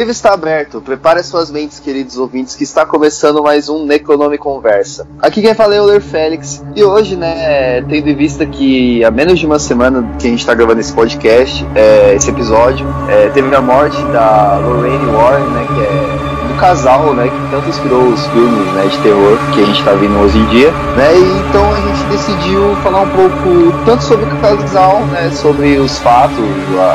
Livro está aberto. Prepare suas mentes, queridos ouvintes, que está começando mais um Necronome Conversa. Aqui quem fala é o Ler Félix. E hoje, né, tendo em vista que há menos de uma semana que a gente está gravando esse podcast, é, esse episódio, é, teve a morte da Lorraine Warren, né, que é casal, né, que tanto inspirou os filmes né, de terror que a gente está vendo hoje em dia, né, e então a gente decidiu falar um pouco tanto sobre o casal, né, sobre os fatos,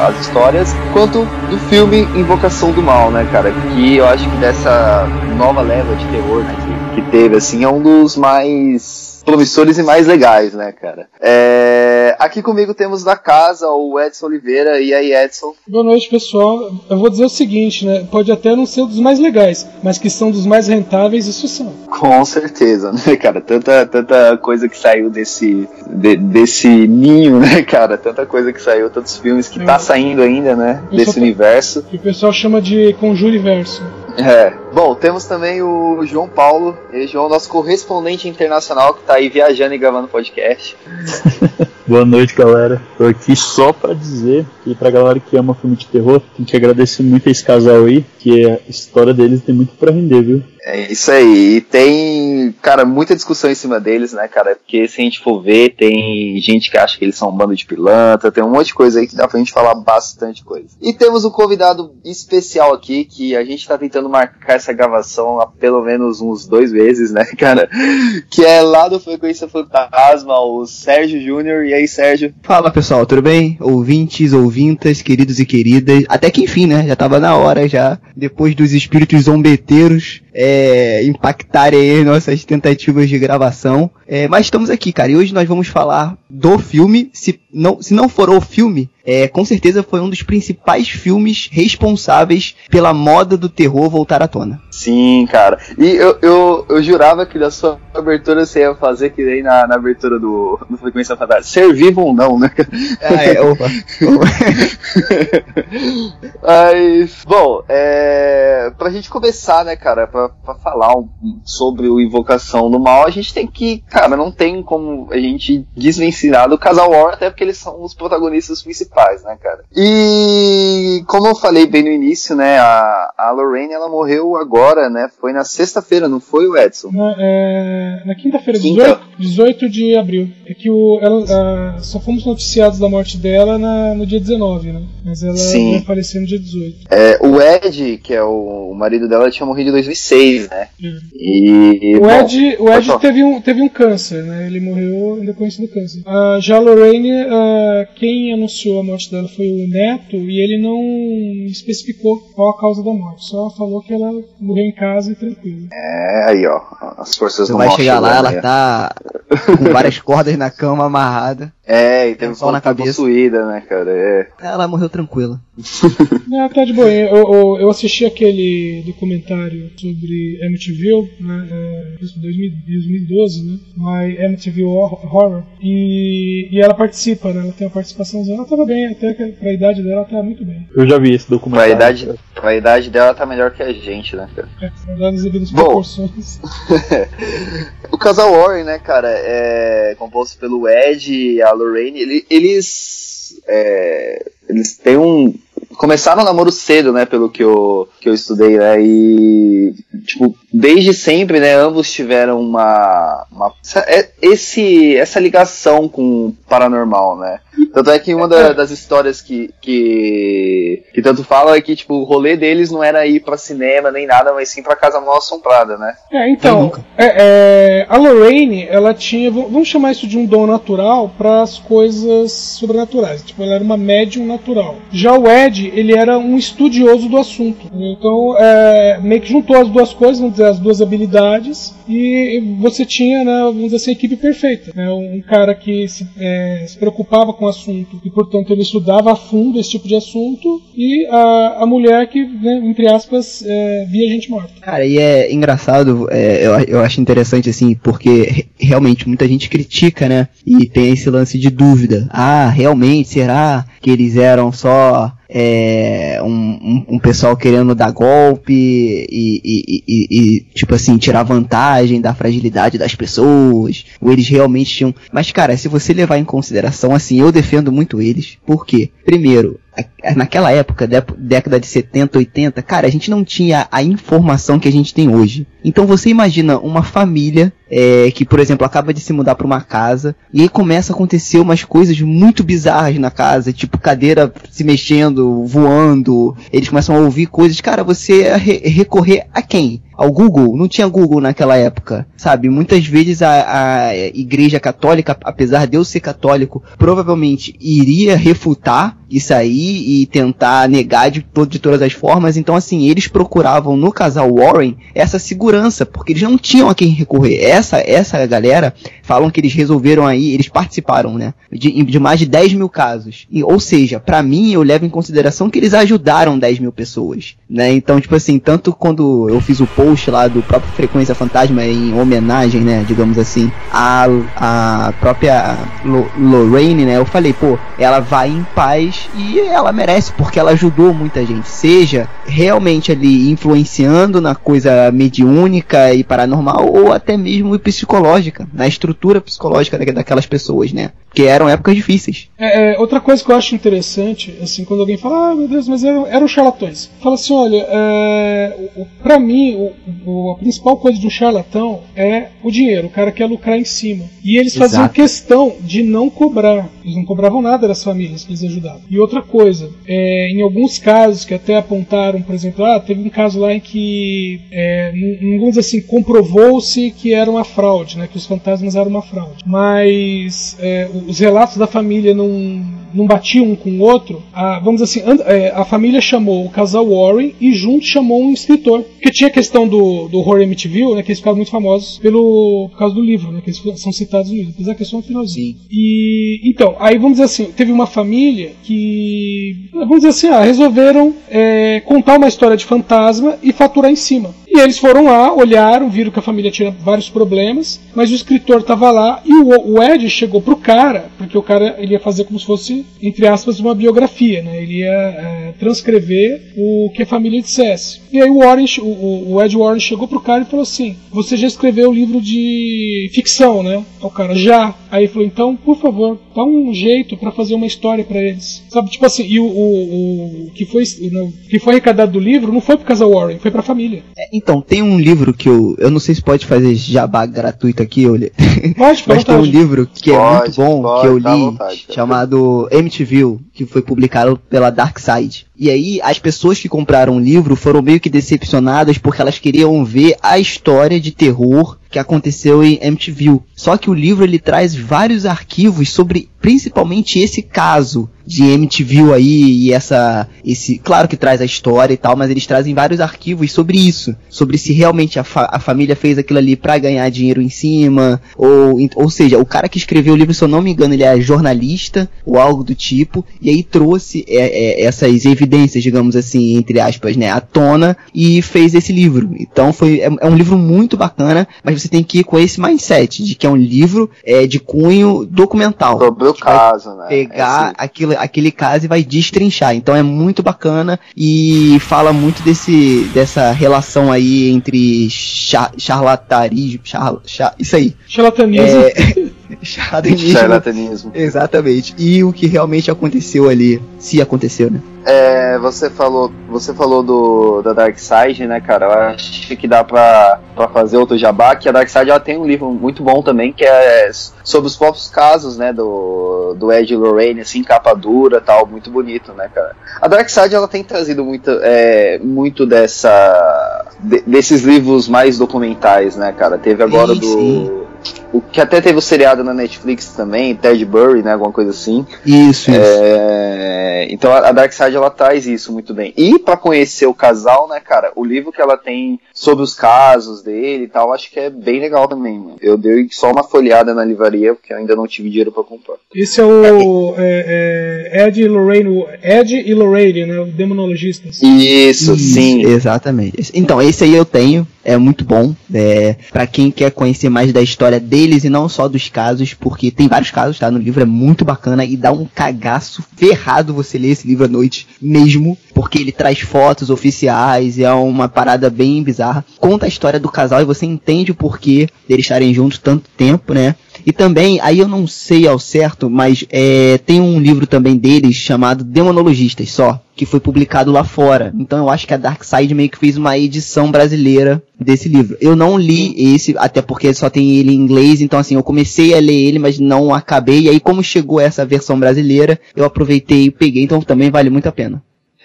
as histórias, quanto do filme Invocação do Mal, né, cara, que eu acho que dessa nova leva de terror, né, que, que teve, assim, é um dos mais promissores e mais legais, né, cara? É... Aqui comigo temos da casa o Edson Oliveira. E aí, Edson? Boa noite, pessoal. Eu vou dizer o seguinte, né? Pode até não ser dos mais legais, mas que são dos mais rentáveis, isso são. Com certeza, né, cara? Tanta, tanta coisa que saiu desse, de, desse ninho, né, cara? Tanta coisa que saiu, tantos filmes que é. tá saindo ainda, né? Desse universo. Que o pessoal chama de Conjuriverso. É. Bom, temos também o João Paulo, e João, nosso correspondente internacional que tá aí viajando e gravando podcast. Boa noite, galera. Tô aqui só para dizer que pra galera que ama filme de terror, tem que agradecer muito a esse casal aí, que a história deles tem muito para render, viu? É isso aí. E tem, cara, muita discussão em cima deles, né, cara? Porque se a gente for ver, tem gente que acha que eles são um bando de pilantra, tem um monte de coisa aí que dá pra gente falar bastante coisa. E temos um convidado especial aqui, que a gente tá tentando marcar essa gravação há pelo menos uns dois meses, né, cara? Que é lá do Frequência Fantasma, o Sérgio Júnior. E aí, Sérgio? Fala, pessoal, tudo bem? Ouvintes, ouvintas, queridos e queridas. Até que enfim, né? Já tava na hora já. Depois dos espíritos zombeteiros é, impactarem nossas tentativas de gravação. É, mas estamos aqui, cara, e hoje nós vamos falar do filme. Se não, se não for o filme, é, com certeza foi um dos principais filmes responsáveis pela moda do terror voltar à tona. Sim, cara. E eu, eu, eu jurava que da sua abertura você ia fazer que nem na, na abertura do, do Frequência Fantástica. Ser vivo ou não, né? Ah, é, opa. Mas, bom, é, pra gente começar, né, cara, pra, pra falar um, sobre o Invocação do Mal, a gente tem que, cara, não tem como a gente desvencilhar do casal War, até porque eles são os protagonistas principais né, cara? E como eu falei bem no início, né, a, a Lorraine ela morreu agora, né? Foi na sexta-feira, não foi o Edson? Na, é, na quinta-feira, Quinta. 18, 18 de abril. É que o, ela, a, só fomos noticiados da morte dela na, no dia 19, né? Mas ela Sim. apareceu no dia 18. É, o Ed, que é o, o marido dela, tinha morrido em 2006, né? É. E, o Ed, bom, o Ed teve, um, teve um câncer, né? Ele morreu em decorrência do câncer. Uh, já a Lorraine, uh, quem anunciou a morte dela foi o neto e ele não especificou qual a causa da morte, só falou que ela morreu em casa e tranquilo. É, aí ó, as forças Você vai chegar lá, ela tá com várias cordas na cama amarrada. É, e teve um na cabeça. possuída, né, cara? É. Ela morreu tranquila. Não, tá de boa. Eu, eu, eu, assisti aquele documentário sobre Amityville, né? É, 2012, né? My Amityville Horror. E, e ela participa, né? Ela tem uma participaçãozinha. Ela tava bem, até que pra idade dela ela tá muito bem. Eu já vi esse documentário. Pra idade, pra idade dela tá melhor que a gente, né, cara? É, devidas proporções. o casal Warren, né, cara, é composto pelo Ed e a Lorraine, ele, eles. É, eles têm um. Começaram o namoro cedo, né? Pelo que eu, que eu estudei, né? E. Tipo, desde sempre, né? Ambos tiveram uma. uma é, esse, essa ligação com o paranormal, né? Tanto é que uma da, das histórias que, que, que tanto fala é que, tipo, o rolê deles não era ir pra cinema nem nada, mas sim pra casa mal assombrada, né? É, então, é, é, a Lorraine, ela tinha, vamos chamar isso de um dom natural para as coisas sobrenaturais. Tipo, ela era uma médium natural. Já o Ed, Ele era um estudioso do assunto. Então, é, meio que juntou as duas coisas, vamos dizer, as duas habilidades, e você tinha, né, vamos dizer assim, a equipe perfeita. Né? Um cara que se, é, se, preocupava com o assunto e, portanto, ele estudava a fundo esse tipo de assunto, e a, a mulher que, né, entre aspas, é, via gente morta. Cara, e é engraçado, é, eu, eu acho interessante, assim, porque realmente muita gente critica, né, e tem esse lance de dúvida. Ah, realmente, será que eles eram só é, um, um, um, pessoal querendo dar golpe e, e, e, e, tipo assim, tirar vantagem da fragilidade das pessoas, ou eles realmente tinham. Mas, cara, se você levar em consideração, assim, eu defendo muito eles, por quê? Primeiro, naquela época, década de 70, 80, cara, a gente não tinha a informação que a gente tem hoje. Então você imagina uma família é, que, por exemplo, acaba de se mudar para uma casa e aí começa a acontecer umas coisas muito bizarras na casa, tipo cadeira se mexendo, voando, eles começam a ouvir coisas. Cara, você ia re recorrer a quem? Ao Google. Não tinha Google naquela época, sabe? Muitas vezes a, a Igreja Católica, apesar de eu ser católico, provavelmente iria refutar isso aí e tentar negar de, de todas as formas. Então, assim, eles procuravam no casal Warren essa segurança, porque eles não tinham a quem recorrer. Essa, essa galera falam que eles resolveram aí, eles participaram, né? De, de mais de 10 mil casos. E, ou seja, para mim, eu levo em consideração que eles ajudaram 10 mil pessoas, né? Então, tipo assim, tanto quando eu fiz o post lá do próprio Frequência Fantasma em homenagem, né, digamos assim, a, a própria Lorraine, né, eu falei, pô, ela vai em paz e ela merece, porque ela ajudou muita gente, seja realmente ali influenciando na coisa mediúnica e paranormal, ou até mesmo psicológica, na estrutura psicológica daquelas pessoas, né que eram épocas difíceis. É, é, outra coisa que eu acho interessante, assim, quando alguém fala, ah, meu Deus, mas eram, eram charlatões. Fala assim, olha, é, para mim, o, o, a principal coisa de um charlatão é o dinheiro, o cara quer lucrar em cima. E eles Exato. faziam questão de não cobrar. Eles não cobravam nada das famílias que eles ajudavam. E outra coisa, é, em alguns casos que até apontaram, por exemplo, ah, teve um caso lá em que, é, vamos dizer assim, comprovou-se que era uma fraude, né, que os fantasmas eram uma fraude. Mas é, os relatos da família não, não batiam um com o outro, a, vamos dizer assim, é, a família chamou o casal Warren e junto chamou um escritor. Porque tinha a questão do, do horror Amityville, né, que eles ficaram muito famosos pelo, por causa do livro, né, que eles são citados no livro, apesar que é só no finalzinho. E, então, aí vamos dizer assim, teve uma família que, vamos dizer assim, ah, resolveram é, contar uma história de fantasma e faturar em cima. E eles foram lá, olharam, viram que a família tinha vários problemas, mas o escritor estava lá e o, o Ed chegou pro cara, porque o cara ele ia fazer como se fosse, entre aspas, uma biografia, né? Ele ia é, transcrever o que a família dissesse. E aí o, Warren, o, o Ed Warren chegou pro cara e falou assim: Você já escreveu livro de ficção, né? O cara, já. Aí ele falou: Então, por favor, dá um jeito para fazer uma história para eles. Sabe, tipo assim, e o, o, o que, foi, que foi arrecadado do livro não foi pro casal Warren, foi pra família. É, então, tem um livro que eu. Eu não sei se pode fazer jabá gratuito aqui, olha. Pode, Mas tem um livro que pode, é muito bom, pode, que eu li, vontade, chamado MTV, que foi publicado pela Dark Side. E aí as pessoas que compraram o livro foram meio que decepcionadas porque elas queriam ver a história de terror que aconteceu em MTV. Só que o livro ele traz vários arquivos sobre principalmente esse caso de MTV aí e essa esse claro que traz a história e tal, mas eles trazem vários arquivos sobre isso, sobre se realmente a, fa a família fez aquilo ali para ganhar dinheiro em cima ou ou seja, o cara que escreveu o livro, se eu não me engano, ele é jornalista ou algo do tipo e aí trouxe é, é, essas evidências, digamos assim, entre aspas, né, à tona e fez esse livro. Então foi é, é um livro muito bacana, mas você tem que ir com esse mindset de que é um livro é, de cunho documental. Sobre o caso, né? Pegar é aquilo, aquele caso e vai destrinchar. Então é muito bacana e fala muito desse, dessa relação aí entre char, charlatarismo, char, char, isso aí. Charlatanismo. É, charlatanismo. Charlatanismo. Exatamente. E o que realmente aconteceu ali, se aconteceu, né? É, você falou, você falou do da Dark Side, né, cara? Eu acho que dá pra, pra fazer outro jabá, que a Dark Side ela tem um livro muito bom também, que é sobre os próprios casos, né, do, do Ed Lorraine, assim, capa dura tal, muito bonito, né, cara? A Dark Side ela tem trazido muito, é, muito dessa. De, desses livros mais documentais, né, cara? Teve agora sim, do. Sim o que até teve o seriado na Netflix também, Ted Burry, né? Alguma coisa assim. Isso, isso. É, então a Dark Side ela traz isso muito bem. E para conhecer o casal, né, cara, o livro que ela tem sobre os casos dele e tal, acho que é bem legal também, mano. Eu dei só uma folhada na livraria porque eu ainda não tive dinheiro para comprar. Esse é o é, é, Ed e Lorraine, Ed e Lorraine, né, demonologistas. Isso, isso, sim. Exatamente. Então, esse aí eu tenho, é muito bom. É, para quem quer conhecer mais da história deles e não só dos casos, porque tem vários casos, tá? No livro é muito bacana e dá um cagaço ferrado você ler esse livro à noite mesmo, porque ele traz fotos oficiais e é uma parada bem bizarra. Conta a história do casal e você entende o porquê deles estarem juntos tanto tempo, né? E também, aí eu não sei ao certo, mas é, tem um livro também deles chamado Demonologistas só, que foi publicado lá fora. Então eu acho que a Dark Side meio que fez uma edição brasileira desse livro. Eu não li esse, até porque só tem ele em inglês, então assim, eu comecei a ler ele, mas não acabei. E aí, como chegou essa versão brasileira, eu aproveitei e peguei, então também vale muito a pena.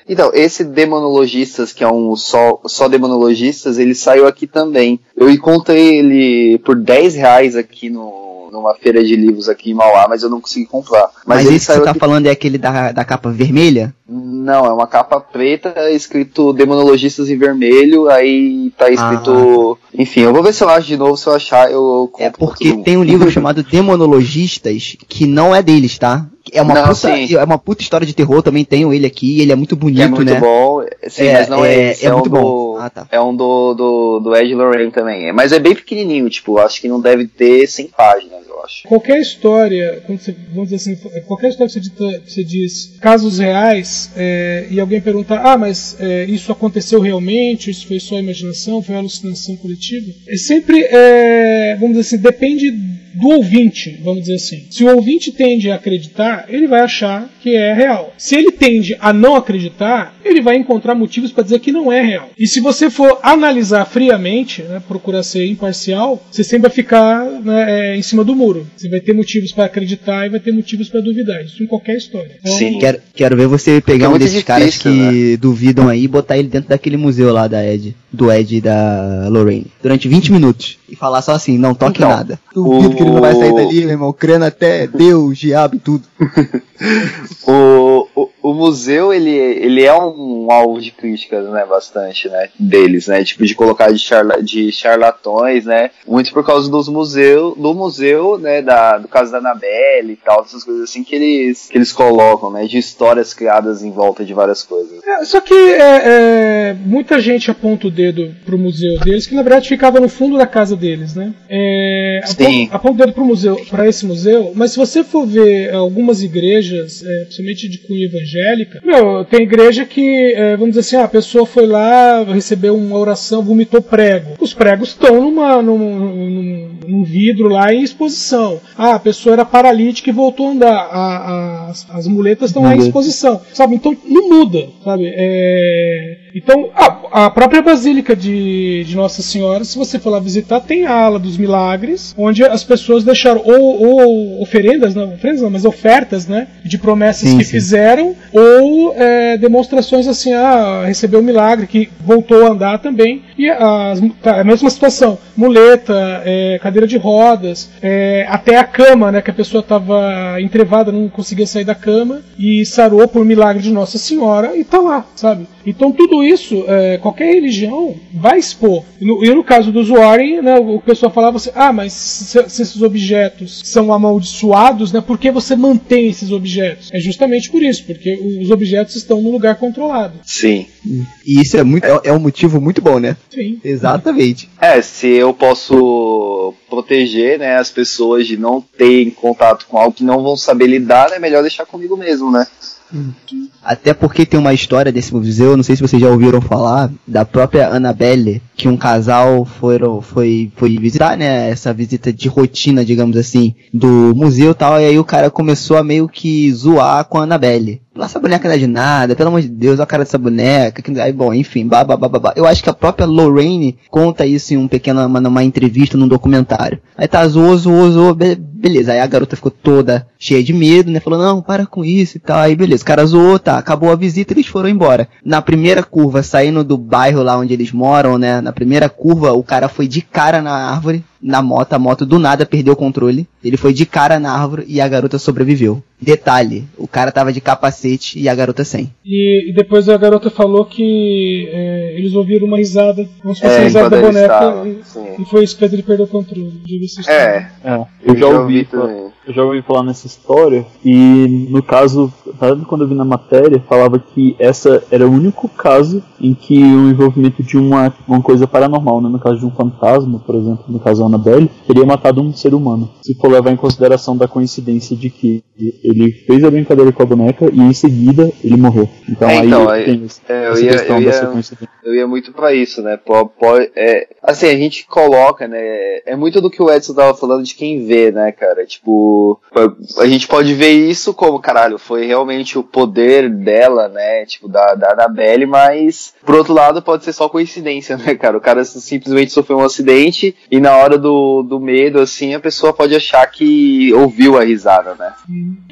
Então, esse Demonologistas, que é um só, só Demonologistas, ele saiu aqui também. Eu encontrei ele por 10 reais aqui no, numa feira de livros aqui em Mauá, mas eu não consegui comprar. Mas, mas esse que você tá aqui... falando é aquele da, da capa vermelha? Não, é uma capa preta, escrito Demonologistas em vermelho, aí tá escrito. Ah. Enfim, eu vou ver se eu acho de novo, se eu achar, eu compro. É porque tem um livro chamado Demonologistas que não é deles, tá? É uma, não, puta, é uma puta história de terror, também tenho ele aqui, ele é muito bonito, é muito né? bom, sim, é, mas não é, é, esse, é, é muito um bom. Do, ah, tá. É um do, do, do Ed Lorraine também, mas é bem pequenininho, tipo, acho que não deve ter 100 páginas, eu acho. Qualquer história, você, vamos dizer assim, qualquer história que você, dita, você diz casos reais, é, e alguém perguntar, ah, mas é, isso aconteceu realmente, isso foi só imaginação, foi alucinação coletiva, é sempre, é, vamos dizer assim, depende do ouvinte, vamos dizer assim. Se o ouvinte tende a acreditar, ele vai achar que é real. Se ele tende a não acreditar, ele vai encontrar motivos para dizer que não é real. E se você for analisar friamente, né, procurar ser imparcial, você sempre vai ficar né, é, em cima do muro. Você vai ter motivos para acreditar e vai ter motivos para duvidar. Isso em qualquer história. Então, Sim. Quero, quero ver você pegar é um desses difícil, caras que né? duvidam aí e botar ele dentro daquele museu lá da Ed, do Ed e da Lorraine, durante 20 minutos. E falar só assim, não toque então, nada. Duvido o... que ele não vai sair dali, meu irmão, crendo até Deus, diabo e tudo. o, o, o, museu, ele, ele é um alvo de críticas, né, bastante, né, deles, né, tipo, de colocar de, charla, de charlatões, né, muito por causa dos museus, do museu, né, da, do caso da Annabelle e tal, essas coisas assim que eles, que eles colocam, né, de histórias criadas em volta de várias coisas. É, só que é, é, muita gente aponta o dedo pro museu deles, que na verdade ficava no fundo da casa deles, né, é, Sim. aponta, aponta o dedo pro museu, para esse museu, mas se você for ver algumas igrejas, é, principalmente de cunho evangélica, meu, tem igreja que, é, vamos dizer assim, ah, a pessoa foi lá, recebeu uma oração, vomitou prego. Os pregos estão numa, num, num, num vidro lá em exposição. Ah, a pessoa era paralítica e voltou a andar. A, a, as, as muletas estão lá em exposição. Sabe? Então não muda, sabe? É... Então, a, a própria Basílica de, de, Nossa Senhora, se você for lá visitar, tem a ala dos milagres, onde as pessoas deixaram ou, ou oferendas, não, oferendas não, mas ofertas, né? De promessas sim, que sim. fizeram, ou é, demonstrações assim, ah, recebeu um milagre, que voltou a andar também. E as, tá, a mesma situação, muleta, é, cadeira de rodas, é, até a cama, né? Que a pessoa estava entrevada, não conseguia sair da cama, e sarou por milagre de Nossa Senhora, e tá lá, sabe? Então tudo isso, é, qualquer religião vai expor. E no, e no caso dos Warren, né, o pessoal falava assim, ah, mas se, se, esses objetos são amaldiçoados, né, por que você mantém esses objetos? É justamente por isso, porque os objetos estão no lugar controlado. Sim. E isso é, muito, é, é um motivo muito bom, né? Sim. Exatamente. É, se eu posso proteger né, as pessoas de não terem contato com algo que não vão saber lidar, é melhor deixar comigo mesmo, né? Até porque tem uma história desse museu, não sei se vocês já ouviram falar, da própria Annabelle, que um casal foram, foi, foi visitar, né, essa visita de rotina, digamos assim, do museu e tal, e aí o cara começou a meio que zoar com a Annabelle. Essa boneca não é de nada, pelo amor de Deus, olha a cara dessa boneca. Que... Aí, bom, enfim, babá. Eu acho que a própria Lorraine conta isso em um pequeno, uma, entrevista, num documentário. Aí tá, zoou, zoou, zoou, beleza. Aí a garota ficou toda cheia de medo, né? Falou, não, para com isso e tal. Aí beleza, o cara zoou, tá, acabou a visita eles foram embora. Na primeira curva, saindo do bairro lá onde eles moram, né? Na primeira curva, o cara foi de cara na árvore, na moto, a moto do nada perdeu o controle. Ele foi de cara na árvore e a garota sobreviveu. Detalhe, o cara tava de capacete e a garota sem. E, e depois a garota falou que é, eles ouviram uma risada, como se fosse É, a risada da boneca, estava, e, e foi isso que ele perder o controle. Essa história. É, É, eu já ouvi, também. Eu já ouvi falar nessa história e no caso, quando eu vi na matéria, falava que essa era o único caso em que o envolvimento de uma, uma coisa paranormal, né, no caso de um fantasma, por exemplo, no caso da Annabelle, teria matado um ser humano. Se for levar em consideração da coincidência de que ele fez a brincadeira com a boneca e em seguida ele morreu. Então É, aí então, aí- tem essa é, eu essa ia- questão eu ia- dessa coincidência. Eu ia muito pra isso, né? Pô, pô, é, assim, a gente coloca, né? É muito do que o Edson tava falando de quem vê, né, cara? Tipo, a gente pode ver isso como, caralho, foi realmente o poder dela, né? Tipo, da, da Annabelle, mas por outro lado pode ser só coincidência, né, cara? O cara simplesmente sofreu um acidente e na hora do, do medo, assim, a pessoa pode achar que ouviu a risada, né?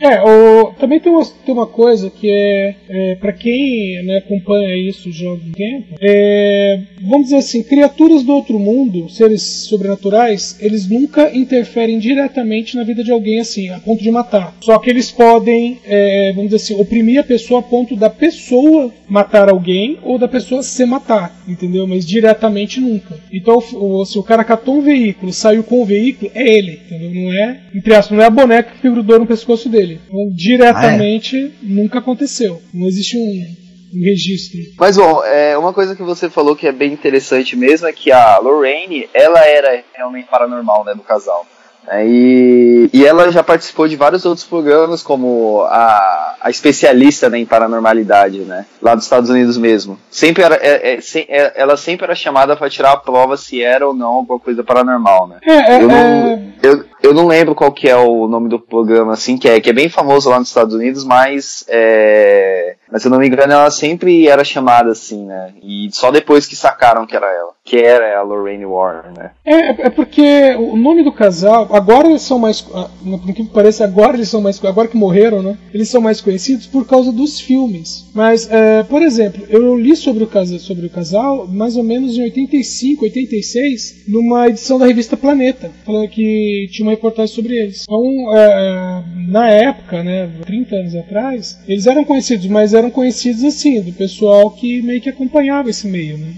É, o, também tem uma, tem uma coisa que é, é para quem né, acompanha isso já há algum tempo, é, vamos dizer assim, criaturas do outro mundo, seres sobrenaturais, eles nunca interferem diretamente na vida de alguém assim, a ponto de matar. Só que eles podem, é, vamos dizer assim, oprimir a pessoa a ponto da pessoa matar alguém ou da pessoa se matar, entendeu? Mas diretamente nunca. Então, o- se o cara catou um veículo, saiu com o veículo, é ele, entendeu? Não é, entre aspas, não é a boneca que grudou no pescoço dele. Então, diretamente nunca aconteceu. Não existe um, um registro. Mas bom, é, uma coisa que você falou que é bem interessante mesmo é que a Lorraine, ela era realmente paranormal, né, do casal. E, e ela já participou de vários outros programas, como a, a especialista né, em paranormalidade, né? Lá dos Estados Unidos mesmo. Sempre era, é, é, se- é, ela sempre era chamada para tirar a prova se era ou não alguma coisa paranormal, né? É, é, Eu não, é, eu, eu não lembro qual que é o nome do programa, assim, que é, que é bem famoso lá nos Estados Unidos, mas, mas se eu não me engano, ela sempre era chamada assim, né? E só depois que sacaram que era ela, que era a Lorraine Warren, né? É, é porque o nome do casal, agora eles são mais. ah, Por que parece, agora eles são mais. Agora que morreram, né? Eles são mais conhecidos por causa dos filmes. Mas, é, por exemplo, eu li sobre o, casal, sobre o casal mais ou menos em 85, 86, numa edição da revista Planeta, falando que tinha uma reportagem sobre eles. Então, é, é, na época, né, 30 anos atrás, eles eram conhecidos, mas eram conhecidos assim, do pessoal que meio que acompanhava esse meio, né?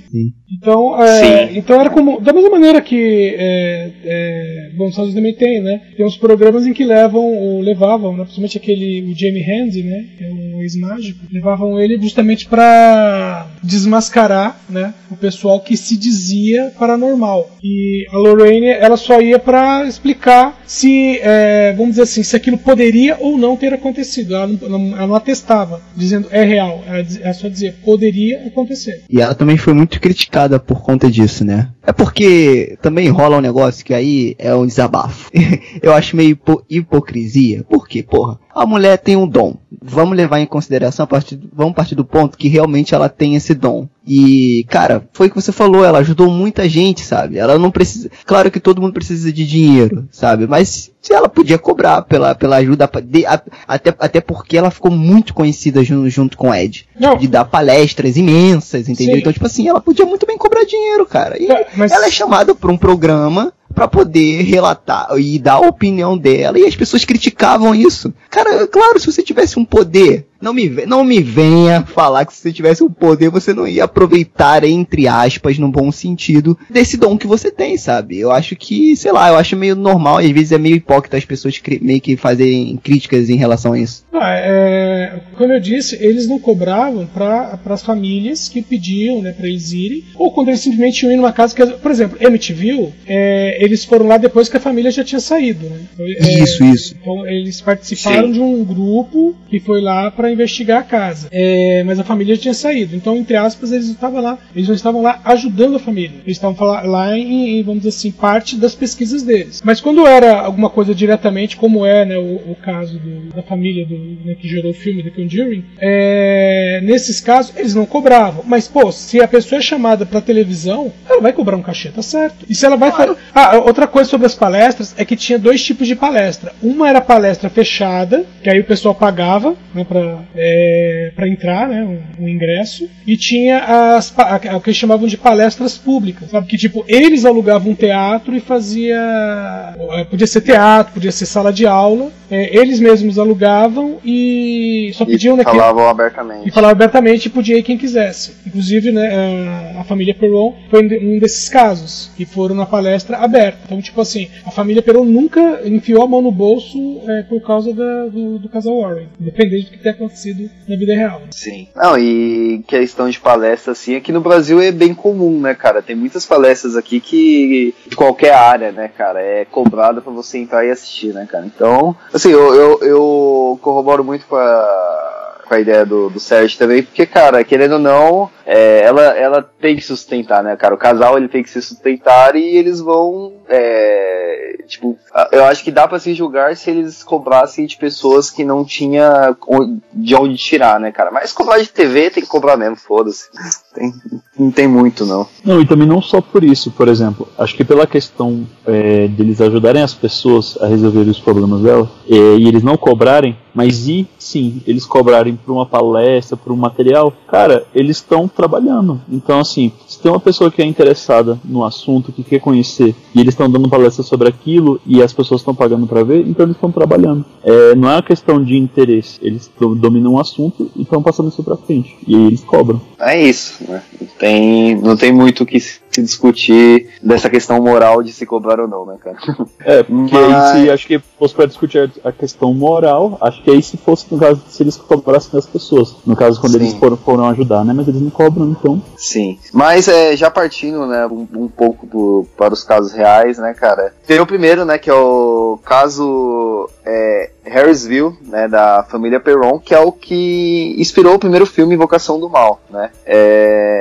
Então, é, Sim. então era como. Da mesma maneira que. É, é, bom, também tem, né? Tem uns programas em que levam, ou levavam, né, principalmente aquele. O Jamie Handy, né? Que é um ex-mágico. Levavam ele justamente pra desmascarar, né? O pessoal que se dizia paranormal. E a Lorraine, ela só ia pra explicar se, é, vamos dizer assim, se aquilo poderia ou não ter acontecido. Ela não, ela não atestava, dizendo é real. Ela, ela só dizia poderia acontecer. E ela também foi muito criticada por conta disso, né? É porque também rola um negócio que aí é um desabafo. Eu acho meio hipo- hipocrisia. Por quê? Porra, a mulher tem um dom. Vamos levar em consideração, a partir, vamos partir do ponto que realmente ela tem esse dom. E, cara, foi o que você falou, ela ajudou muita gente, sabe? Ela não precisa. Claro que todo mundo precisa de dinheiro, sabe? Mas se ela podia cobrar pela, pela ajuda, de- a- até, até porque ela ficou muito conhecida junto, junto com o Ed. Não. De dar palestras imensas, entendeu? Sim. Então, tipo assim, ela podia muito bem cobrar dinheiro, cara. E mas- ela é chamada por um programa pra poder relatar e dar a opinião dela e as pessoas criticavam isso. Cara, claro, se você tivesse um poder, não me, não me venha falar que se você tivesse um poder você não ia aproveitar, entre aspas, no bom sentido, desse dom que você tem, sabe? Eu acho que, sei lá, eu acho meio normal, às vezes é meio hipócrita as pessoas meio que fazerem críticas em relação a isso. Ah, é, como eu disse, eles não cobravam para as famílias que pediam né, para eles irem, ou quando eles simplesmente iam numa casa que, por exemplo, MTV, é, eles foram lá depois que a família já tinha saído. Né? É, Isso, isso. Então eles participaram Sim. de um grupo que foi lá para investigar a casa, É, mas a família já tinha saído. Então, entre aspas, eles não estavam lá, eles não estavam lá ajudando a família. Eles estavam lá em, em, vamos dizer assim, parte das pesquisas deles. Mas quando era alguma coisa diretamente, como é né, o, o caso do- da família do, né, que gerou o filme The Conjuring, é, nesses casos eles não cobravam. Mas pô, se a pessoa é chamada para televisão, ela vai cobrar um cachê, tá certo? E se ela vai fa- ah, outra coisa sobre as palestras é que tinha dois tipos de palestra. Uma era palestra fechada, que aí o pessoal pagava né, para é, entrar, né, um, um, ingresso, e tinha as, a, o que eles chamavam de palestras públicas, sabe? Que tipo, eles alugavam um teatro e fazia. É, podia ser teatro, podia ser sala de aula, é, eles mesmos alugavam e só pediam. E falavam abertamente. E falavam abertamente e podia ir quem quisesse. Inclusive, né, a, a família Perron foi um desses casos, que foram na palestra aberta. Então, tipo assim, a família Perron nunca enfiou a mão no bolso é, por causa da, do, do, casal Warren, independente do que tenha acontecido na vida real. Sim. Não, e questão de palestra, assim, aqui no Brasil é bem comum, né, cara? Tem muitas palestras aqui que, de qualquer área, né, cara, é cobrada para você entrar e assistir, né, cara? Então, assim, eu, eu, eu corroboro muito com a com a ideia do, do Sérgio também, porque, cara, querendo ou não, é, ela, ela tem que sustentar, né, cara? O casal ele tem que se sustentar e eles vão. É, tipo, eu acho que dá para se julgar se eles cobrassem de pessoas que não tinha de onde tirar, né, cara? Mas cobrar de TV tem que cobrar mesmo, foda-se. não tem muito, não. Não, e também não só por isso, por exemplo. Acho que pela questão é, deles ajudarem as pessoas a resolver os problemas dela, é, e eles não cobrarem, mas e sim, eles cobrarem por uma palestra, por um material, cara, eles estão trabalhando. Então, assim, se tem uma pessoa que é interessada no assunto, que quer conhecer, e eles estão dando palestra sobre aquilo e as pessoas estão pagando para ver, então eles estão trabalhando. É, não é uma questão de interesse, eles dominam o assunto e estão passando isso para frente. E eles cobram. É isso, né? Tem, não tem muito o que se discutir dessa questão moral de se cobrar ou não, né, cara? É, porque Mas... aí se acho que fosse para discutir a questão moral, acho que aí se fosse no caso se eles cobrassem das pessoas. No caso, quando Sim. eles foram, foram ajudar, né? Mas eles não cobram, então. Sim. Mas é, já partindo, né, um, um pouco do, para os casos reais, né, cara? Tem o primeiro, né, que é o caso é, Harrisville, né, da família Perron, que é o que inspirou o primeiro filme Invocação do Mal, né? É,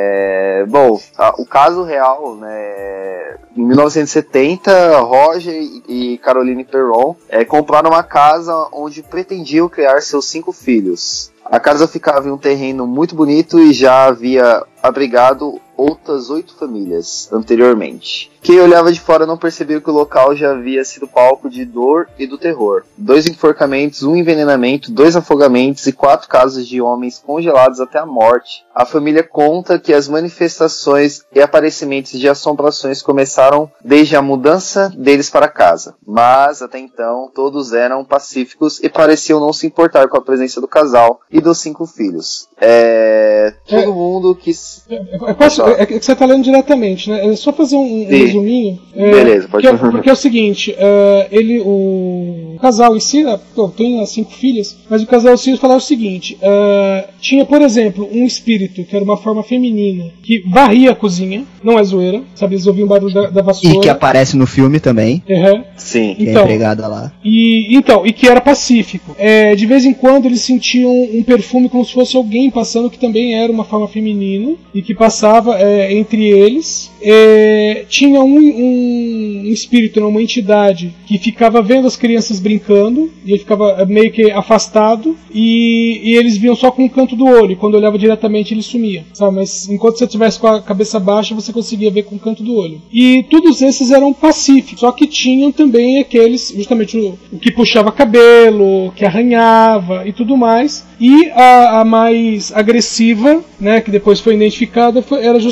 bom, a, o caso real, né, em 1970, Roger e Caroline Perron é, compraram uma casa onde pretendiam criar seus cinco filhos. A casa ficava em um terreno muito bonito e já havia abrigado outras oito famílias anteriormente. Quem olhava de fora não percebeu que o local já havia sido palco de dor e do terror. Dois enforcamentos, um envenenamento, dois afogamentos e quatro casos de homens congelados até a morte. A família conta que as manifestações e aparecimentos de assombrações começaram desde a mudança deles para casa, mas até então todos eram pacíficos e pareciam não se importar com a presença do casal e dos cinco filhos. É, todo é, mundo que. É, posso, é, que você está lendo diretamente, né? É só fazer um, um resuminho. É, Beleza, pode porque, é, porque é o seguinte: uh, ele, o casal em si, né, tem as cinco filhas, mas o casal em si falava o seguinte: uh, tinha, por exemplo, um espírito que era uma forma feminina que varria a cozinha, não é zoeira, sabe? Eles ouviam o barulho da, da vassoura. E que aparece no filme também. Uhum. Sim. Que então, é empregada lá. E, então, e que era pacífico. É, de vez em quando eles sentiam um perfume como se fosse alguém passando que também era uma forma feminina e que passava é, entre eles. É, tinha um, um, espírito, uma entidade que ficava vendo as crianças brincando e ele ficava meio que afastado e, e eles viam só com o canto do olho. E quando olhava diretamente ele sumia, sabe? Mas enquanto você estivesse com a cabeça baixa você conseguia ver com o canto do olho. E todos esses eram pacíficos, só que tinham também aqueles, justamente o, o que puxava cabelo, que arranhava e tudo mais. E a, a mais agressiva, né, que depois foi identificada, foi, era justamente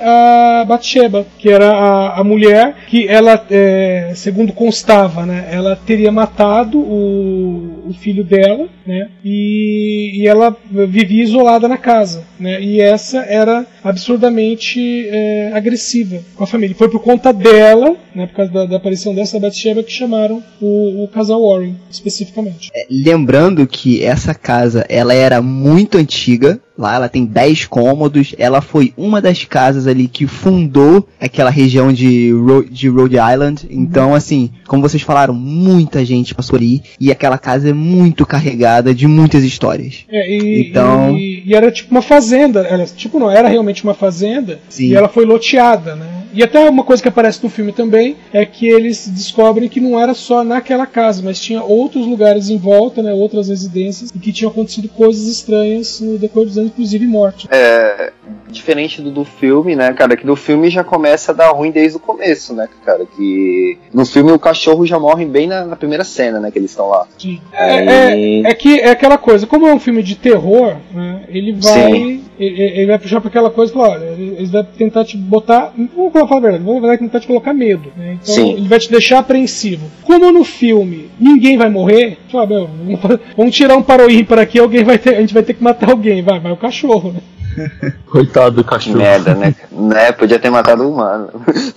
a Bathsheba, que era a, a mulher que ela, é, segundo constava, né, ela teria matado o, o filho dela, né, e, e, ela vivia isolada na casa, né, e essa era absurdamente é, agressiva com a família. Foi por conta dela, né, por causa da, da aparição dessa Bathsheba, que chamaram o, o casal Warren, especificamente. É, lembrando que essa casa ela era muito antiga, Lá ela tem 10 cômodos. Ela foi uma das casas ali que fundou aquela região de, Ro de Rhode Island. Então, assim, como vocês falaram, muita gente passou ali. E aquela casa é muito carregada de muitas histórias. É, e, então... E, e, era tipo uma fazenda. Ela, tipo, não era realmente uma fazenda. Sim. E ela foi loteada, né? E até uma coisa que aparece no filme também é que eles descobrem que não era só naquela casa, mas tinha outros lugares em volta, né, outras residências, e que tinham acontecido coisas estranhas no decorrer dos anos, inclusive morte. É, diferente do, do filme, né, cara, que no filme já começa a dar ruim desde o começo, né, cara, que no filme o cachorro já morre bem na, na primeira cena, né, que eles estão lá. Sim. É, é, é, que é aquela coisa, como é um filme de terror, né, ele vai ele, ele, vai puxar para aquela coisa, falar, eles vão tentar te botar, vamos falar a verdade, vão tentar te colocar medo, né, então Sim. ele vai te deixar apreensivo. Como no filme ninguém vai morrer, fala, meu, vamos tirar um paroí para aqui, alguém vai ter, a gente vai ter que matar alguém, vai, vai o cachorro, né. Coitado do cachorro. Merda, né? né? Podia ter matado o humano.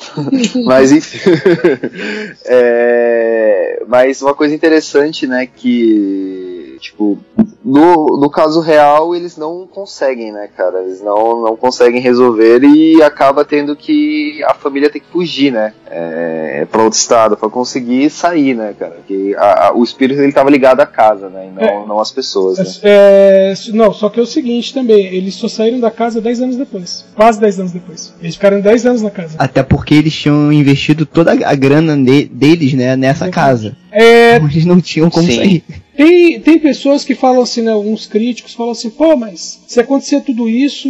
mas enfim. é... Mas uma coisa interessante, né? Que. Tipo, no, no caso real, eles não conseguem, né, cara? Eles não, não conseguem resolver e acaba tendo que. A família tem que fugir, né? É, pra outro estado, pra conseguir sair, né, cara? Que a, a, o espírito ele tava ligado à casa, né? E não, é, não às pessoas. Né? É, não, só que é o seguinte também, eles só saíram da casa 10 anos depois. Quase 10 anos depois. Eles ficaram 10 anos na casa. Até porque eles tinham investido toda a grana de, deles, né, nessa casa. É... Eles não tinham como Sim. sair. Tem, tem pessoas que falam assim, né, alguns críticos falam assim, pô, mas se acontecer tudo isso,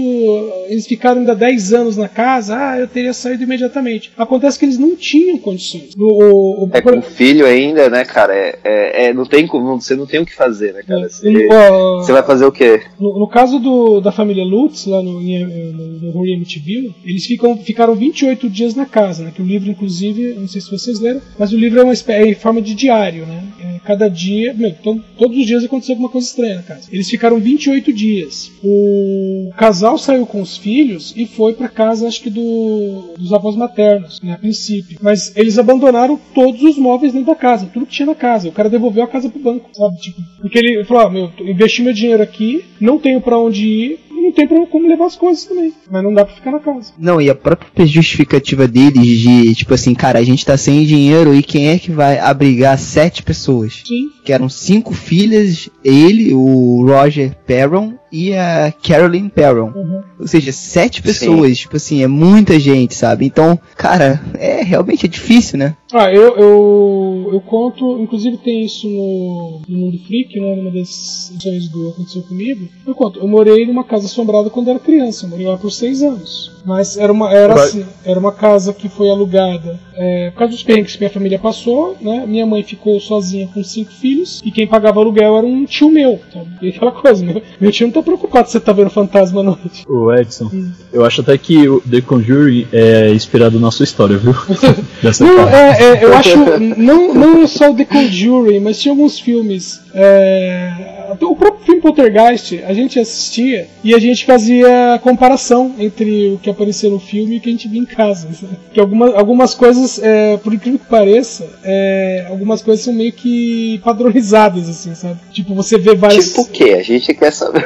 eles ficaram ainda 10 anos na casa, ah, eu teria saído imediatamente. Acontece que eles não tinham condições. O, o. É com o filho ainda, né, cara? É, é, é, não tem, não, você não tem o que fazer, né, cara? Você, uh, você vai fazer o quê? No, no caso do, da família Lutz, lá no, no, no MTV, eles ficam, ficaram 28 dias na casa, né? Que o livro, inclusive, não sei se vocês leram, mas o livro é, uma, é em forma de diário, né? É, cada dia, meu, então, todos os dias aconteceu alguma coisa estranha na casa. Eles ficaram 28 dias. O casal saiu com os filhos e foi para casa, acho que do, dos avós maternos, né, a princípio. Mas eles abandonaram todos os móveis dentro da casa, tudo que tinha na casa. O cara devolveu a casa pro banco, sabe? Tipo, porque ele falou: ah, meu, investi meu dinheiro aqui, não tenho para onde ir, não tem como levar as coisas também. Mas não dá pra ficar na casa. Não, e a própria justificativa deles de, tipo assim, cara, a gente tá sem dinheiro e quem é que vai abrigar sete pessoas? Sim. Que eram cinco filhas, ele, o Roger Perron e a Carolyn Perron. Uhum. Ou seja, sete pessoas, Sim. tipo assim, é muita gente, sabe? Então, cara, é realmente é difícil, né? Ah, eu, eu, eu conto, inclusive tem isso no, no Mundo Freak, né, numa das edições do Aconteceu Comigo. Eu conto, eu morei numa casa assombrada quando era criança, eu morei lá por seis anos. Mas era uma, era assim, era uma casa que foi alugada é, por causa dos perrengues que minha família passou, né? Minha mãe ficou sozinha com cinco filhos e quem pagava aluguel era um tio meu, sabe? E aquela coisa, meu, meu tio não tá preocupado se você tá vendo fantasma à noite. O Edson, hum. eu acho até que o The Conjuring é inspirado na sua história, viu? não, é, é, eu acho, não, não só o The Conjuring, mas tinha alguns filmes. É, o próprio filme Poltergeist a gente assistia e a gente fazia comparação entre o que aparecia no filme e o que a gente via em casa. Sabe? Que algumas, algumas coisas, é, por incrível que pareça, é, algumas coisas são meio que padronizadas, assim, sabe? Tipo, você vê várias. Tipo o quê? A gente quer saber.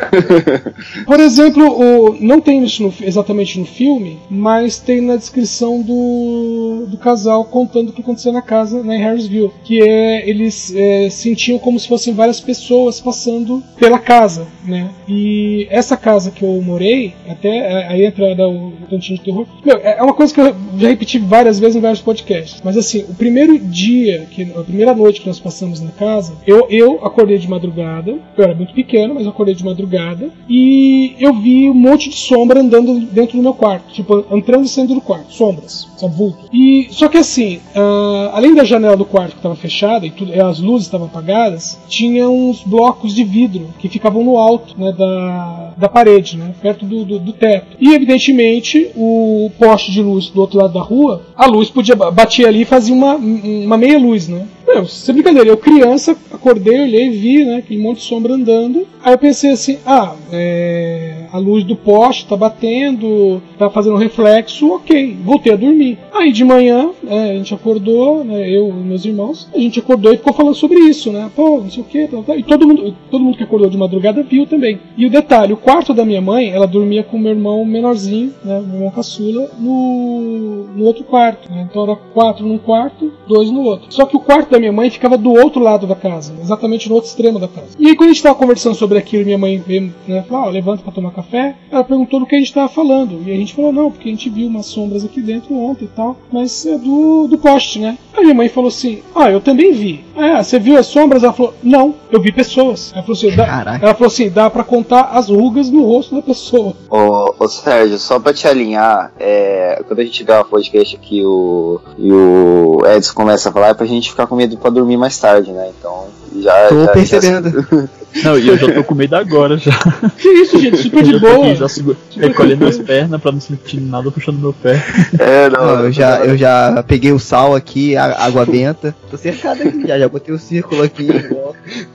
por exemplo, o, não tem isso no, exatamente no filme, mas tem na descrição do, do casal contando o que aconteceu na casa, né, em Harrisville. Que é, eles é, sentiam como se fossem várias pessoas passando passando pela casa, né? E essa casa que eu morei, até é, aí entra o tantinho de terror. Meu, é uma coisa que eu já repeti várias vezes em vários podcasts. Mas assim, o primeiro dia, que, a primeira noite que nós passamos na casa, eu, eu acordei de madrugada. Eu era muito pequeno, mas eu acordei de madrugada. E eu vi um monte de sombra andando dentro do meu quarto. Tipo, entrando e saindo do quarto. Sombras, sabe, vulto. E, só que assim, uh, além da janela do quarto que estava fechada e tudo, as luzes estavam apagadas, tinha uns blocos de vidro que ficavam no alto né, da, da parede, né, perto do, do, do, teto. E evidentemente o poste de luz do outro lado da rua, a luz podia bater ali e fazia uma, uma meia luz, né? Meu, sem brincadeira, eu criança, acordei, olhei, vi, né, aquele monte de sombra andando. Aí eu pensei assim, ah, é, a luz do poste tá batendo, tá fazendo reflexo, ok, voltei a dormir. Aí de manhã, é, a gente acordou, né, eu e meus irmãos, a gente acordou e ficou falando sobre isso, né, pô, não sei o que, e todo mundo, todo mundo que acordou de madrugada viu também. E o detalhe, o quarto da minha mãe, ela dormia com meu irmão menorzinho, né, meu irmão caçula, no, no outro quarto, né, então era quatro num quarto, dois no outro. Só que o quarto da da minha mãe ficava do outro lado da casa, exatamente no outro extremo da casa. E aí quando a gente tava conversando sobre aquilo, minha mãe veio, né, falou, ó, levanta pra tomar café, ela perguntou do que a gente tava falando. E a gente falou, não, porque a gente viu umas sombras aqui dentro ontem e tal, mas é do, do poste, né? Aí minha mãe falou assim, ah, eu também vi. Ah, você viu as sombras? Ela falou, não, eu vi pessoas. Ela falou assim, dá, ela falou assim, dá pra contar as rugas no rosto da pessoa. Ô, ô Sérgio, só pra te alinhar, é, quando a gente grava podcast aqui o, e o Edson começa a falar, é pra gente ficar com medo pra dormir mais tarde, né? Então já. Tô já- percebendo. Não, e eu já tô com medo agora já. Que isso, gente, super de Eu tô boa. aqui já seguro, recolhendo as pernas pra não sentir nada puxando meu pé. Já, é, não, Não, eu já, eu já peguei o sal aqui, a água benta. Tô cercado aqui já, já botei o círculo aqui.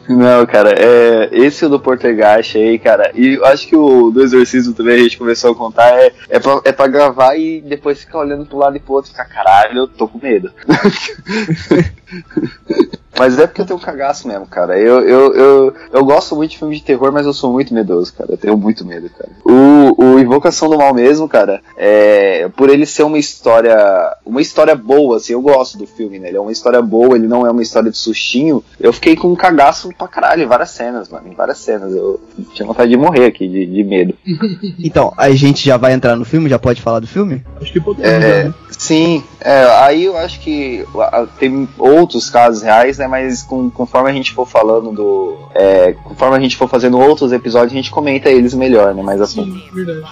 Não, cara, é, esse do Portergast aí, cara, e eu acho que o do Exorcismo também a gente começou a contar, é, é, pra, é pra gravar e depois ficar olhando pro lado e pro outro e ficar, caralho, eu tô com medo. Mas é porque eu tenho um cagaço mesmo, cara. Eu, eu, eu, eu gosto muito de filme de terror, mas eu sou muito medoso, cara. Eu tenho muito medo, cara. O, o Invocação do Mal mesmo, cara, é, por ele ser uma história. Uma história boa, assim, eu gosto do filme, né? Ele é uma história boa, ele não é uma história de sustinho. Eu fiquei com um cagaço pra caralho, em várias cenas, mano. Em várias cenas. Eu tinha vontade de morrer aqui, de, de medo. Então, a gente já vai entrar no filme? Já pode falar do filme? Acho que podemos, É, né? sim, é, aí eu acho que tem outros casos reais, né? Mas com- conforme a gente for falando do. é, conforme a gente for fazendo outros episódios, a gente comenta eles melhor, né? Mais a fundo. Sim, verdade.